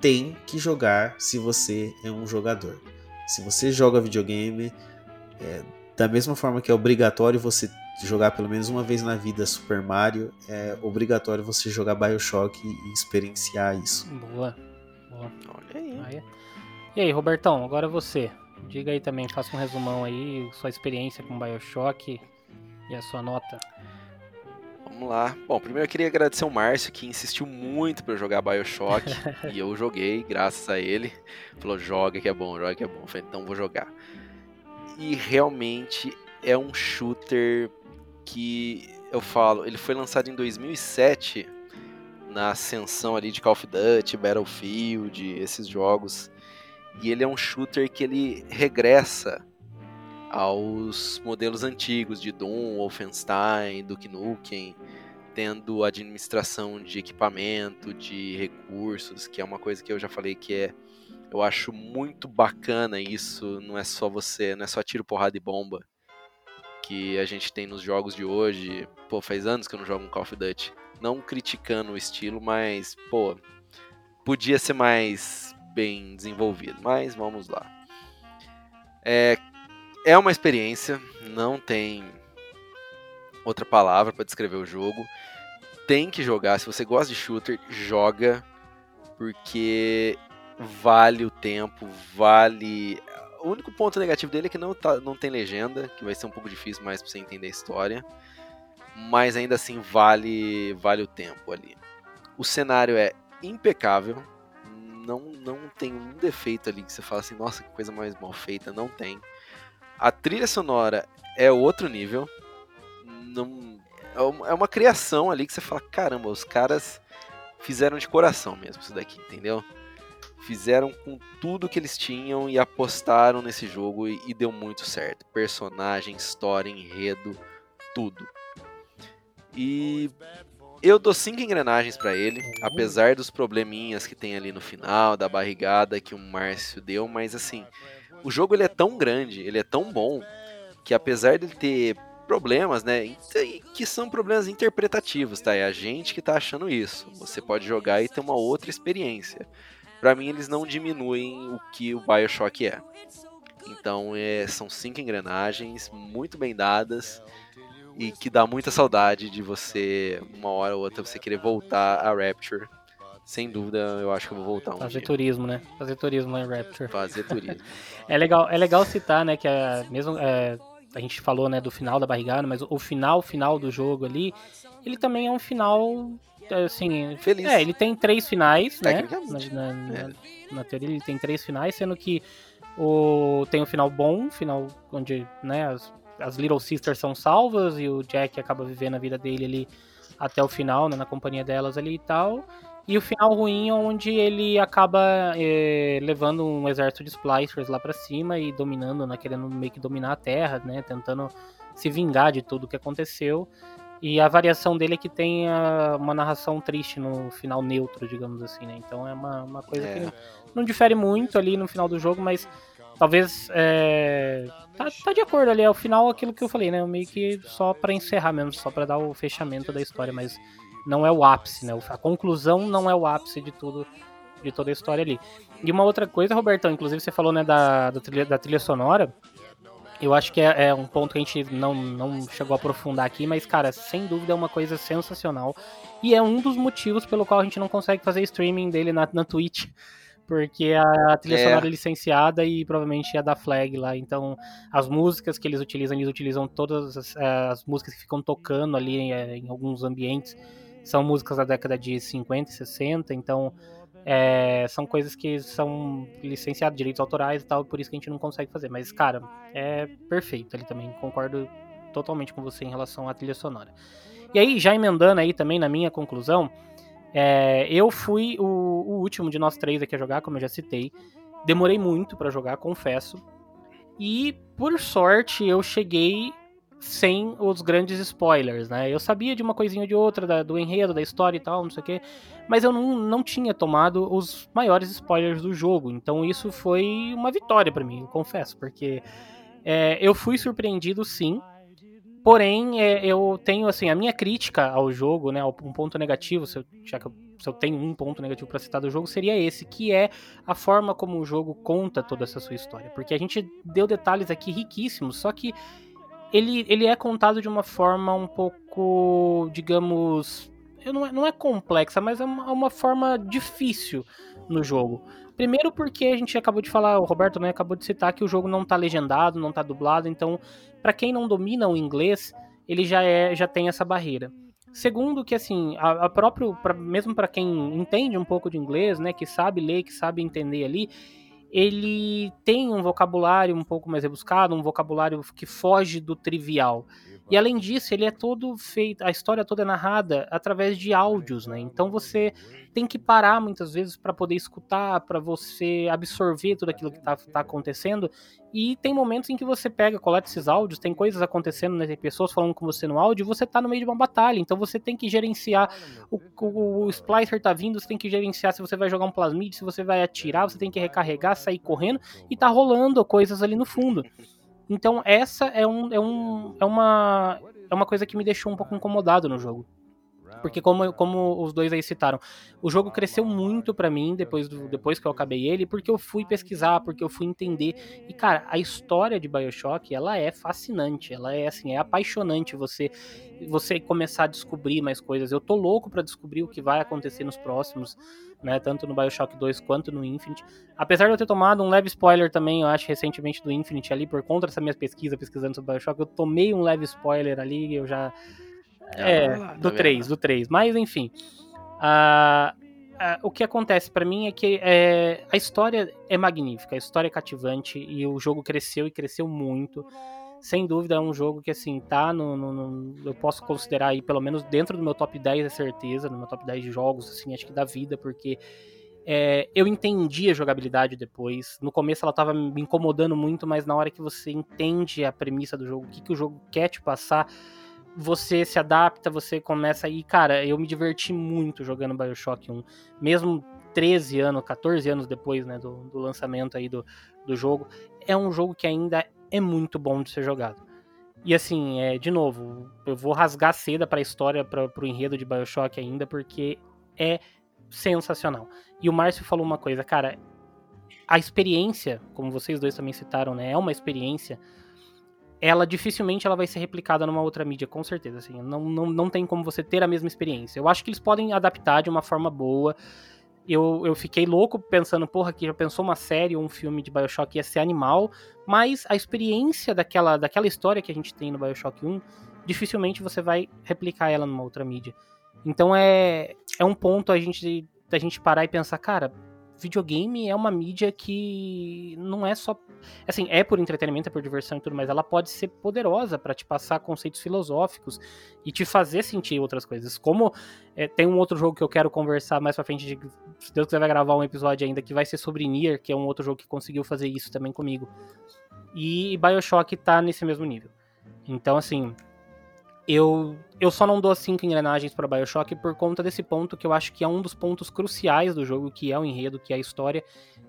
tem que jogar se você é um jogador. Se você joga videogame, é, da mesma forma que é obrigatório você jogar pelo menos uma vez na vida Super Mario, é obrigatório você jogar Bioshock e experienciar isso. Boa. Boa. Olha aí. aí. E aí, Robertão, agora você. Diga aí também, faça um resumão aí, sua experiência com Bioshock e a sua nota. Vamos lá. Bom, primeiro eu queria agradecer o Márcio, que insistiu muito para jogar Bioshock. e eu joguei, graças a ele. Falou, joga que é bom, joga que é bom. Eu falei, então vou jogar. E realmente é um shooter que eu falo, ele foi lançado em 2007 na ascensão ali de Call of Duty, Battlefield, esses jogos. E ele é um shooter que ele regressa aos modelos antigos de Doom, Wolfenstein, Duke Nukem, tendo administração de equipamento, de recursos, que é uma coisa que eu já falei que é eu acho muito bacana isso, não é só você, não é só tiro, porrada e bomba que a gente tem nos jogos de hoje. Pô, faz anos que eu não jogo um Call of Duty. Não criticando o estilo, mas, pô, podia ser mais bem desenvolvido. Mas vamos lá. É, é uma experiência, não tem outra palavra para descrever o jogo. Tem que jogar, se você gosta de shooter, joga, porque vale o tempo, vale. O único ponto negativo dele é que não, tá, não tem legenda, que vai ser um pouco difícil mais pra você entender a história. Mas ainda assim vale, vale o tempo ali. O cenário é impecável. Não, não tem um defeito ali que você fala assim, nossa, que coisa mais mal feita. Não tem. A trilha sonora é outro nível. Não, é uma criação ali que você fala, caramba, os caras fizeram de coração mesmo isso daqui, entendeu? Fizeram com tudo que eles tinham e apostaram nesse jogo e, e deu muito certo. Personagem, história, enredo, tudo. E eu dou cinco engrenagens para ele, apesar dos probleminhas que tem ali no final, da barrigada que o Márcio deu, mas assim, o jogo ele é tão grande, ele é tão bom, que apesar de ele ter problemas, né, que são problemas interpretativos, tá? É a gente que tá achando isso. Você pode jogar e ter uma outra experiência. Para mim, eles não diminuem o que o Bioshock é. Então, é, são cinco engrenagens muito bem dadas e que dá muita saudade de você, uma hora ou outra, você querer voltar a Rapture sem dúvida, eu acho que eu vou voltar um Fazer dia. turismo, né? Fazer turismo em Rapture. Fazer turismo. é, legal, é legal citar, né, que a, mesmo, é, a gente falou, né, do final da barrigada, mas o final, final do jogo ali, ele também é um final, assim... Feliz. É, ele tem três finais, né? Na, na, é. na, teoria ele tem três finais, sendo que o, tem um final bom, final onde, né, as, as Little Sisters são salvas e o Jack acaba vivendo a vida dele ali até o final, né, na companhia delas ali e tal. E o final ruim, onde ele acaba é, levando um exército de splicers lá para cima e dominando, né, querendo meio que dominar a Terra, né, tentando se vingar de tudo o que aconteceu. E a variação dele é que tem a, uma narração triste no final neutro, digamos assim, né? Então é uma, uma coisa é. que não difere muito ali no final do jogo, mas talvez é, tá, tá, de acordo ali. É o final aquilo que eu falei, né? Meio que só para encerrar mesmo, só para dar o fechamento da história, mas não é o ápice, né? A conclusão não é o ápice de tudo, de toda a história ali. E uma outra coisa, Robertão, inclusive você falou, né, da, da, trilha, da trilha sonora. Eu acho que é, é, um ponto que a gente não, não chegou a aprofundar aqui, mas, cara, sem dúvida é uma coisa sensacional. E é um dos motivos pelo qual a gente não consegue fazer streaming dele na, na Twitch. Porque a trilha É. sonora é licenciada e provavelmente é da Flag lá. Então, as músicas que eles utilizam, eles utilizam todas as, as músicas que ficam tocando ali em, em alguns ambientes. São músicas da década de 50 e 60. Então, é, são coisas que são licenciadas, direitos autorais e tal. Por isso que a gente não consegue fazer. Mas, cara, é perfeito ali também. Concordo totalmente com você em relação à trilha sonora. E aí, já emendando aí também na minha conclusão, é, eu fui o, o último de nós três aqui a jogar, como eu já citei. Demorei muito pra jogar, confesso. E, por sorte, eu cheguei sem os grandes spoilers, né? Eu sabia de uma coisinha ou de outra, da- do enredo, da história e tal, não sei o quê. Mas eu não, não tinha tomado os maiores spoilers do jogo. Então isso foi uma vitória pra mim, eu confesso. Porque é, eu fui surpreendido, sim. Porém, é, eu tenho, assim, a minha crítica ao jogo, né, um ponto negativo, se eu, já que eu, se eu tenho um ponto negativo para citar do jogo, seria esse, que é a forma como o jogo conta toda essa sua história. Porque a gente deu detalhes aqui riquíssimos, só que ele, ele é contado de uma forma um pouco, digamos, não, é- não é complexa, mas é uma, uma forma difícil no jogo. Primeiro porque a gente acabou de falar, o Roberto né, acabou de citar que o jogo não tá legendado, não tá dublado, então para quem não domina o inglês, ele já é já tem essa barreira. Segundo que assim, a, a próprio pra- mesmo para quem entende um pouco de inglês, né, que sabe ler, que sabe entender ali, ele tem um vocabulário um pouco mais rebuscado, um vocabulário que foge do trivial. E além disso, ele é todo feito, a história toda é narrada através de áudios, né? Então você tem que parar muitas vezes para poder escutar, para você absorver tudo aquilo que tá, tá acontecendo. E tem momentos em que você pega, coleta esses áudios, tem coisas acontecendo, né? Tem pessoas falando com você no áudio, e você tá no meio de uma batalha, então você tem que gerenciar o, o, o splicer tá vindo, você tem que gerenciar se você vai jogar um plasmid, se você vai atirar, você tem que recarregar, sair correndo e tá rolando coisas ali no fundo. Então essa é, um, é, um, é, uma, é uma coisa que me deixou um pouco incomodado no jogo. Porque como, como os dois aí citaram, o jogo cresceu muito pra mim depois, do, depois que eu acabei ele, porque eu fui pesquisar, porque eu fui entender. E cara, a história de BioShock, ela é fascinante, ela é assim, é apaixonante você você começar a descobrir mais coisas. Eu tô louco pra descobrir o que vai acontecer nos próximos, né, tanto no BioShock 2 quanto no Infinite. Apesar de eu ter tomado um leve spoiler também, eu acho recentemente do Infinite ali por conta dessa minha pesquisa pesquisando sobre BioShock, eu tomei um leve spoiler ali, eu já é, Ah, tá do vendo? 3, do 3. Mas enfim. o que acontece pra mim é que é, a história é magnífica, a história é cativante e o jogo cresceu e cresceu muito. Sem dúvida é um jogo que assim, tá no, no- no- eu posso considerar aí pelo menos dentro do meu top 10 é certeza, no meu top 10 de jogos assim, acho que da vida, porque é, eu entendi a jogabilidade depois. No começo ela tava me incomodando muito, mas na hora que você entende a premissa do jogo, o que, que o jogo quer te passar, você se adapta, você começa aí. Cara, eu me diverti muito jogando Bioshock 1. Mesmo 13 anos, 14 anos depois né, do, do lançamento aí do, do jogo. É um jogo que ainda é muito bom de ser jogado. E assim, é, de novo, eu vou rasgar seda pra história, pra, pro enredo de Bioshock ainda, porque é sensacional. E o Márcio falou uma coisa, cara, a experiência, como vocês dois também citaram, né, é uma experiência, ela dificilmente ela vai ser replicada numa outra mídia, com certeza, assim, não, não, não tem como você ter a mesma experiência. Eu acho que eles podem adaptar de uma forma boa, eu, eu fiquei louco pensando, porra, que já pensou uma série ou um filme de Bioshock ia ser animal, mas a experiência daquela, daquela história que a gente tem no Bioshock 1, dificilmente você vai replicar ela numa outra mídia. Então é, é um ponto a gente, da gente parar e pensar, cara, videogame é uma mídia que não é só. Assim, é por entretenimento, é por diversão e tudo, mas ela pode ser poderosa para te passar conceitos filosóficos e te fazer sentir outras coisas. Como é, tem um outro jogo que eu quero conversar mais pra frente, de, se Deus quiser vai gravar um episódio ainda, que vai ser sobre Nier, que é um outro jogo que conseguiu fazer isso também comigo. E Bioshock tá nesse mesmo nível. Então, assim, eu, eu só não dou cinco engrenagens para Bioshock por conta desse ponto que eu acho que é um dos pontos cruciais do jogo, que é o enredo, que é a história.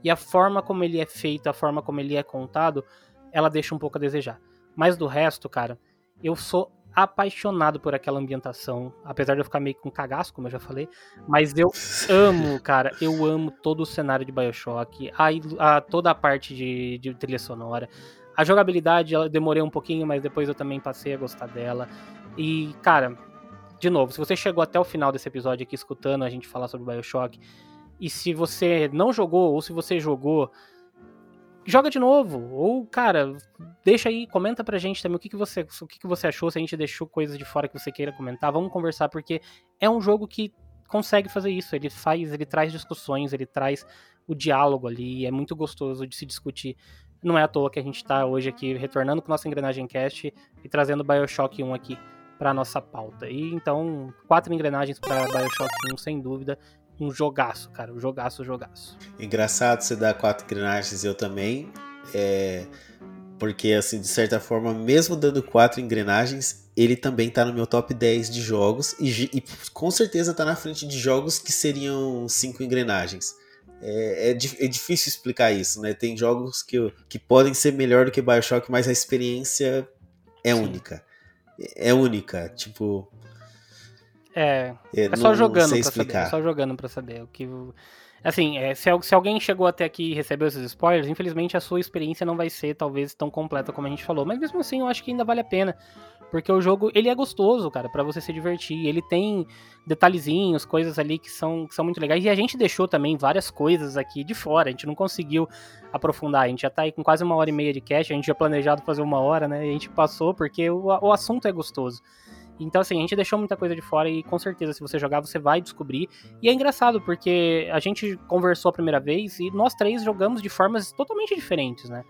E a forma como ele é feito, a forma como ele é contado, ela deixa um pouco a desejar. Mas do resto, cara, eu sou apaixonado por aquela ambientação, apesar de eu ficar meio com cagaço, como eu já falei, mas eu amo, cara, eu amo todo o cenário de Bioshock, a, a- toda a parte de, de trilha sonora. A jogabilidade, eu demorei um pouquinho, mas depois eu também passei a gostar dela. E, cara, de novo, se você chegou até o final desse episódio aqui escutando a gente falar sobre Bioshock, E se você não jogou, ou se você jogou, joga de novo. Ou, cara, deixa aí, comenta pra gente também o que, que, você, o que, que você achou, se a gente deixou coisas de fora que você queira comentar. Vamos conversar, porque é um jogo que consegue fazer isso. Ele faz, ele traz discussões, ele traz o diálogo ali, é muito gostoso de se discutir. Não é à toa que a gente está hoje aqui retornando com nossa engrenagem cast e trazendo BioShock 1 aqui para nossa pauta. E então, quatro engrenagens para BioShock 1, sem dúvida, um jogaço, cara, um jogaço, jogaço. Engraçado você dar quatro engrenagens, eu também. É... Porque, assim, de certa forma, mesmo dando quatro engrenagens, ele também tá no meu top 10 de jogos e, e com certeza tá na frente de jogos que seriam cinco engrenagens. É, é, é, difícil explicar isso, né? Tem jogos que, que podem ser melhor do que Bioshock, mas a experiência é Sim. única. É única, tipo. É. É, é só jogando pra explicar. saber. É só jogando pra saber. O que. Assim, é, se, se, alguém chegou até aqui e recebeu esses spoilers, infelizmente a sua experiência não vai ser talvez tão completa como a gente falou. Mas mesmo assim, eu acho que ainda vale a pena. Porque o jogo, ele é gostoso, cara, para você se divertir. Ele tem detalhezinhos, coisas ali que são, que são muito legais. E a gente deixou também várias coisas aqui de fora. A gente não conseguiu aprofundar. A gente já tá aí com quase uma hora e meia de cast. A gente já planejado fazer uma hora, né? E a gente passou porque o, o assunto é gostoso. Então, assim, a gente deixou muita coisa de fora e com certeza, se você jogar, você vai descobrir. E é engraçado, porque a gente conversou a primeira vez e nós três jogamos de formas totalmente diferentes, né?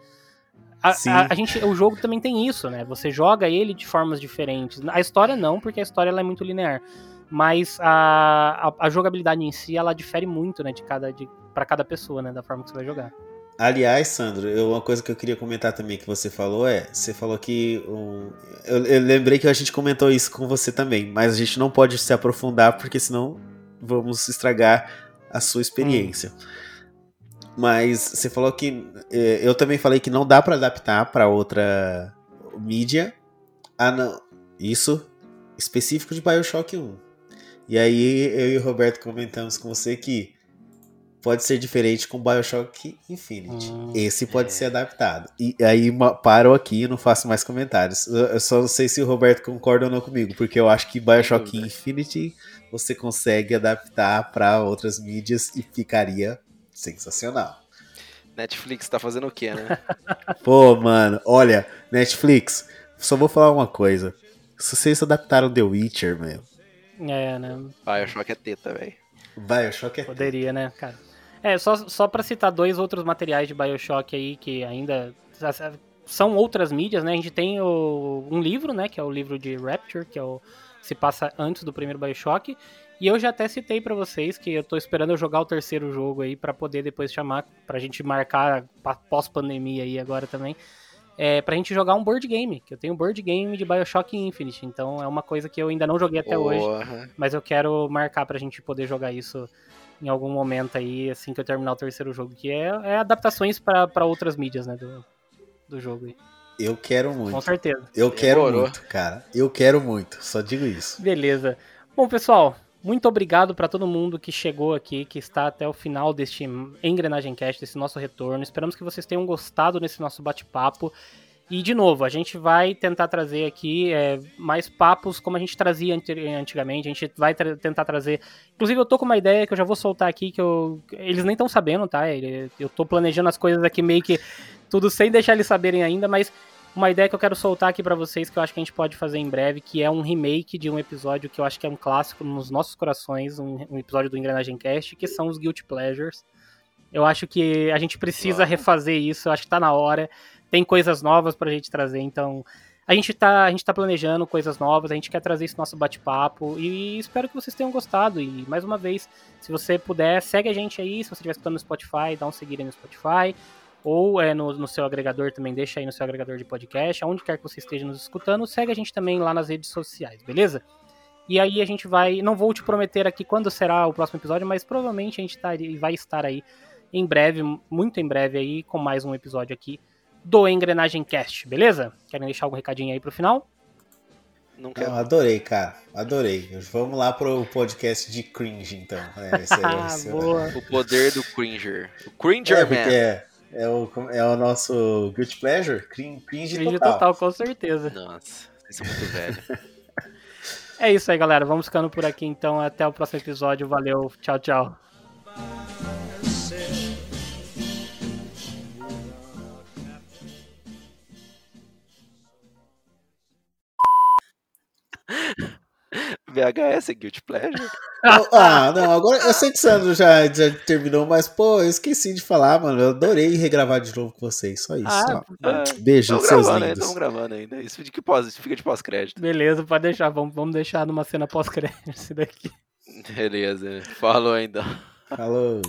A, a, a, gente, o jogo também tem isso, né? Você joga ele de formas diferentes. A história não, porque a história ela é muito linear. Mas a, a, a jogabilidade em si, ela difere muito, né? De cada, de, para cada pessoa, né? Da forma que você vai jogar. Aliás, Sandro, eu, uma coisa que eu queria comentar também que você falou é, você falou que um, eu, eu, lembrei que a gente comentou isso com você também, mas a gente não pode se aprofundar porque senão vamos estragar a sua experiência. Hum. Mas você falou que é, eu também falei que não dá para adaptar para outra mídia. Ah, não, isso específico de BioShock 1. E aí eu e o Roberto comentamos com você que pode ser diferente com Bioshock Infinite. Hum, Esse pode é. ser adaptado. E aí paro aqui e não faço mais comentários. Eu só não sei se o Roberto concorda ou não comigo, porque eu acho que Bioshock Infinite você consegue adaptar para outras mídias e ficaria sensacional. Netflix tá fazendo o quê, né? Pô, mano, olha, Netflix, só vou falar uma coisa. Se vocês adaptaram The Witcher, meu. É, né? Bioshock é teta, velho. Bioshock é Poderia, né, cara? É, só, só pra citar dois outros materiais de Bioshock aí que ainda são outras mídias, né? A gente tem o, um livro, né? Que é o livro de Rapture, que é o se passa antes do primeiro Bioshock. E eu já até citei para vocês que eu tô esperando eu jogar o terceiro jogo aí para poder depois chamar, pra gente marcar pós-pandemia aí agora também. É, pra gente jogar um board game, que eu tenho um board game de Bioshock Infinite, então é uma coisa que eu ainda não joguei até hoje, mas eu quero marcar pra gente poder jogar isso em algum momento aí, assim que eu terminar o terceiro jogo, que é, é adaptações para outras mídias, né, do, do jogo aí. Eu quero muito. Com certeza. Eu quero Demorou. muito, cara. Eu quero muito. Só digo isso. Beleza. Bom, pessoal, muito obrigado para todo mundo que chegou aqui, que está até o final deste Engrenagem Cast, desse nosso retorno. Esperamos que vocês tenham gostado desse nosso bate-papo. E, de novo, a gente vai tentar trazer aqui é, mais papos como a gente trazia antigamente. A gente vai tra tentar trazer. Inclusive, eu tô com uma ideia que eu já vou soltar aqui, que eu... eles nem estão sabendo, tá? Eu tô planejando as coisas aqui meio que tudo sem deixar eles saberem ainda, mas uma ideia que eu quero soltar aqui para vocês que eu acho que a gente pode fazer em breve, que é um remake de um episódio que eu acho que é um clássico nos nossos corações, um, um episódio do Engrenagem Cast, que são os Guilty Pleasures. Eu acho que a gente precisa refazer isso, eu acho que tá na hora tem coisas novas pra gente trazer, então a gente tá, a gente tá planejando coisas novas, a gente quer trazer esse nosso bate-papo e espero que vocês tenham gostado. E mais uma vez, se você puder, segue a gente aí, se você estiver escutando no Spotify, dá um seguir aí no Spotify, ou é no, no seu agregador também, deixa aí no seu agregador de podcast, aonde quer que você esteja nos escutando, segue a gente também lá nas redes sociais, beleza? E aí a gente vai, não vou te prometer aqui quando será o próximo episódio, mas provavelmente a gente tá, vai estar aí em breve, muito em breve aí, com mais um episódio aqui do Engrenagem Cast, beleza? Querem deixar algum recadinho aí pro final? Não quero. adorei, cara. Adorei. Vamos lá pro podcast de cringe, então. É, esse, é, esse, Boa. O poder do cringer. O cringer, é, man. É, o, é o nosso guilty pleasure. Cringe, cringe, cringe total. total. com certeza. Nossa, isso é muito velho. é isso aí, galera. Vamos ficando por aqui, então. Até o próximo episódio. Valeu. Tchau, tchau. VHS é Guilty Pleasure? Ah, não, agora eu sei que o Sandro já, já terminou, mas pô, eu esqueci de falar, mano. Eu adorei regravar de novo com vocês. Só isso. Ah, ó. Ah, Beijo, Estamos seus gravando lindos. estamos gravando ainda. Isso fica de pós, isso fica de pós-crédito. Beleza, pode deixar. Vamos, vamos deixar numa cena pós-crédito isso daqui. Beleza. Falou ainda. Falou.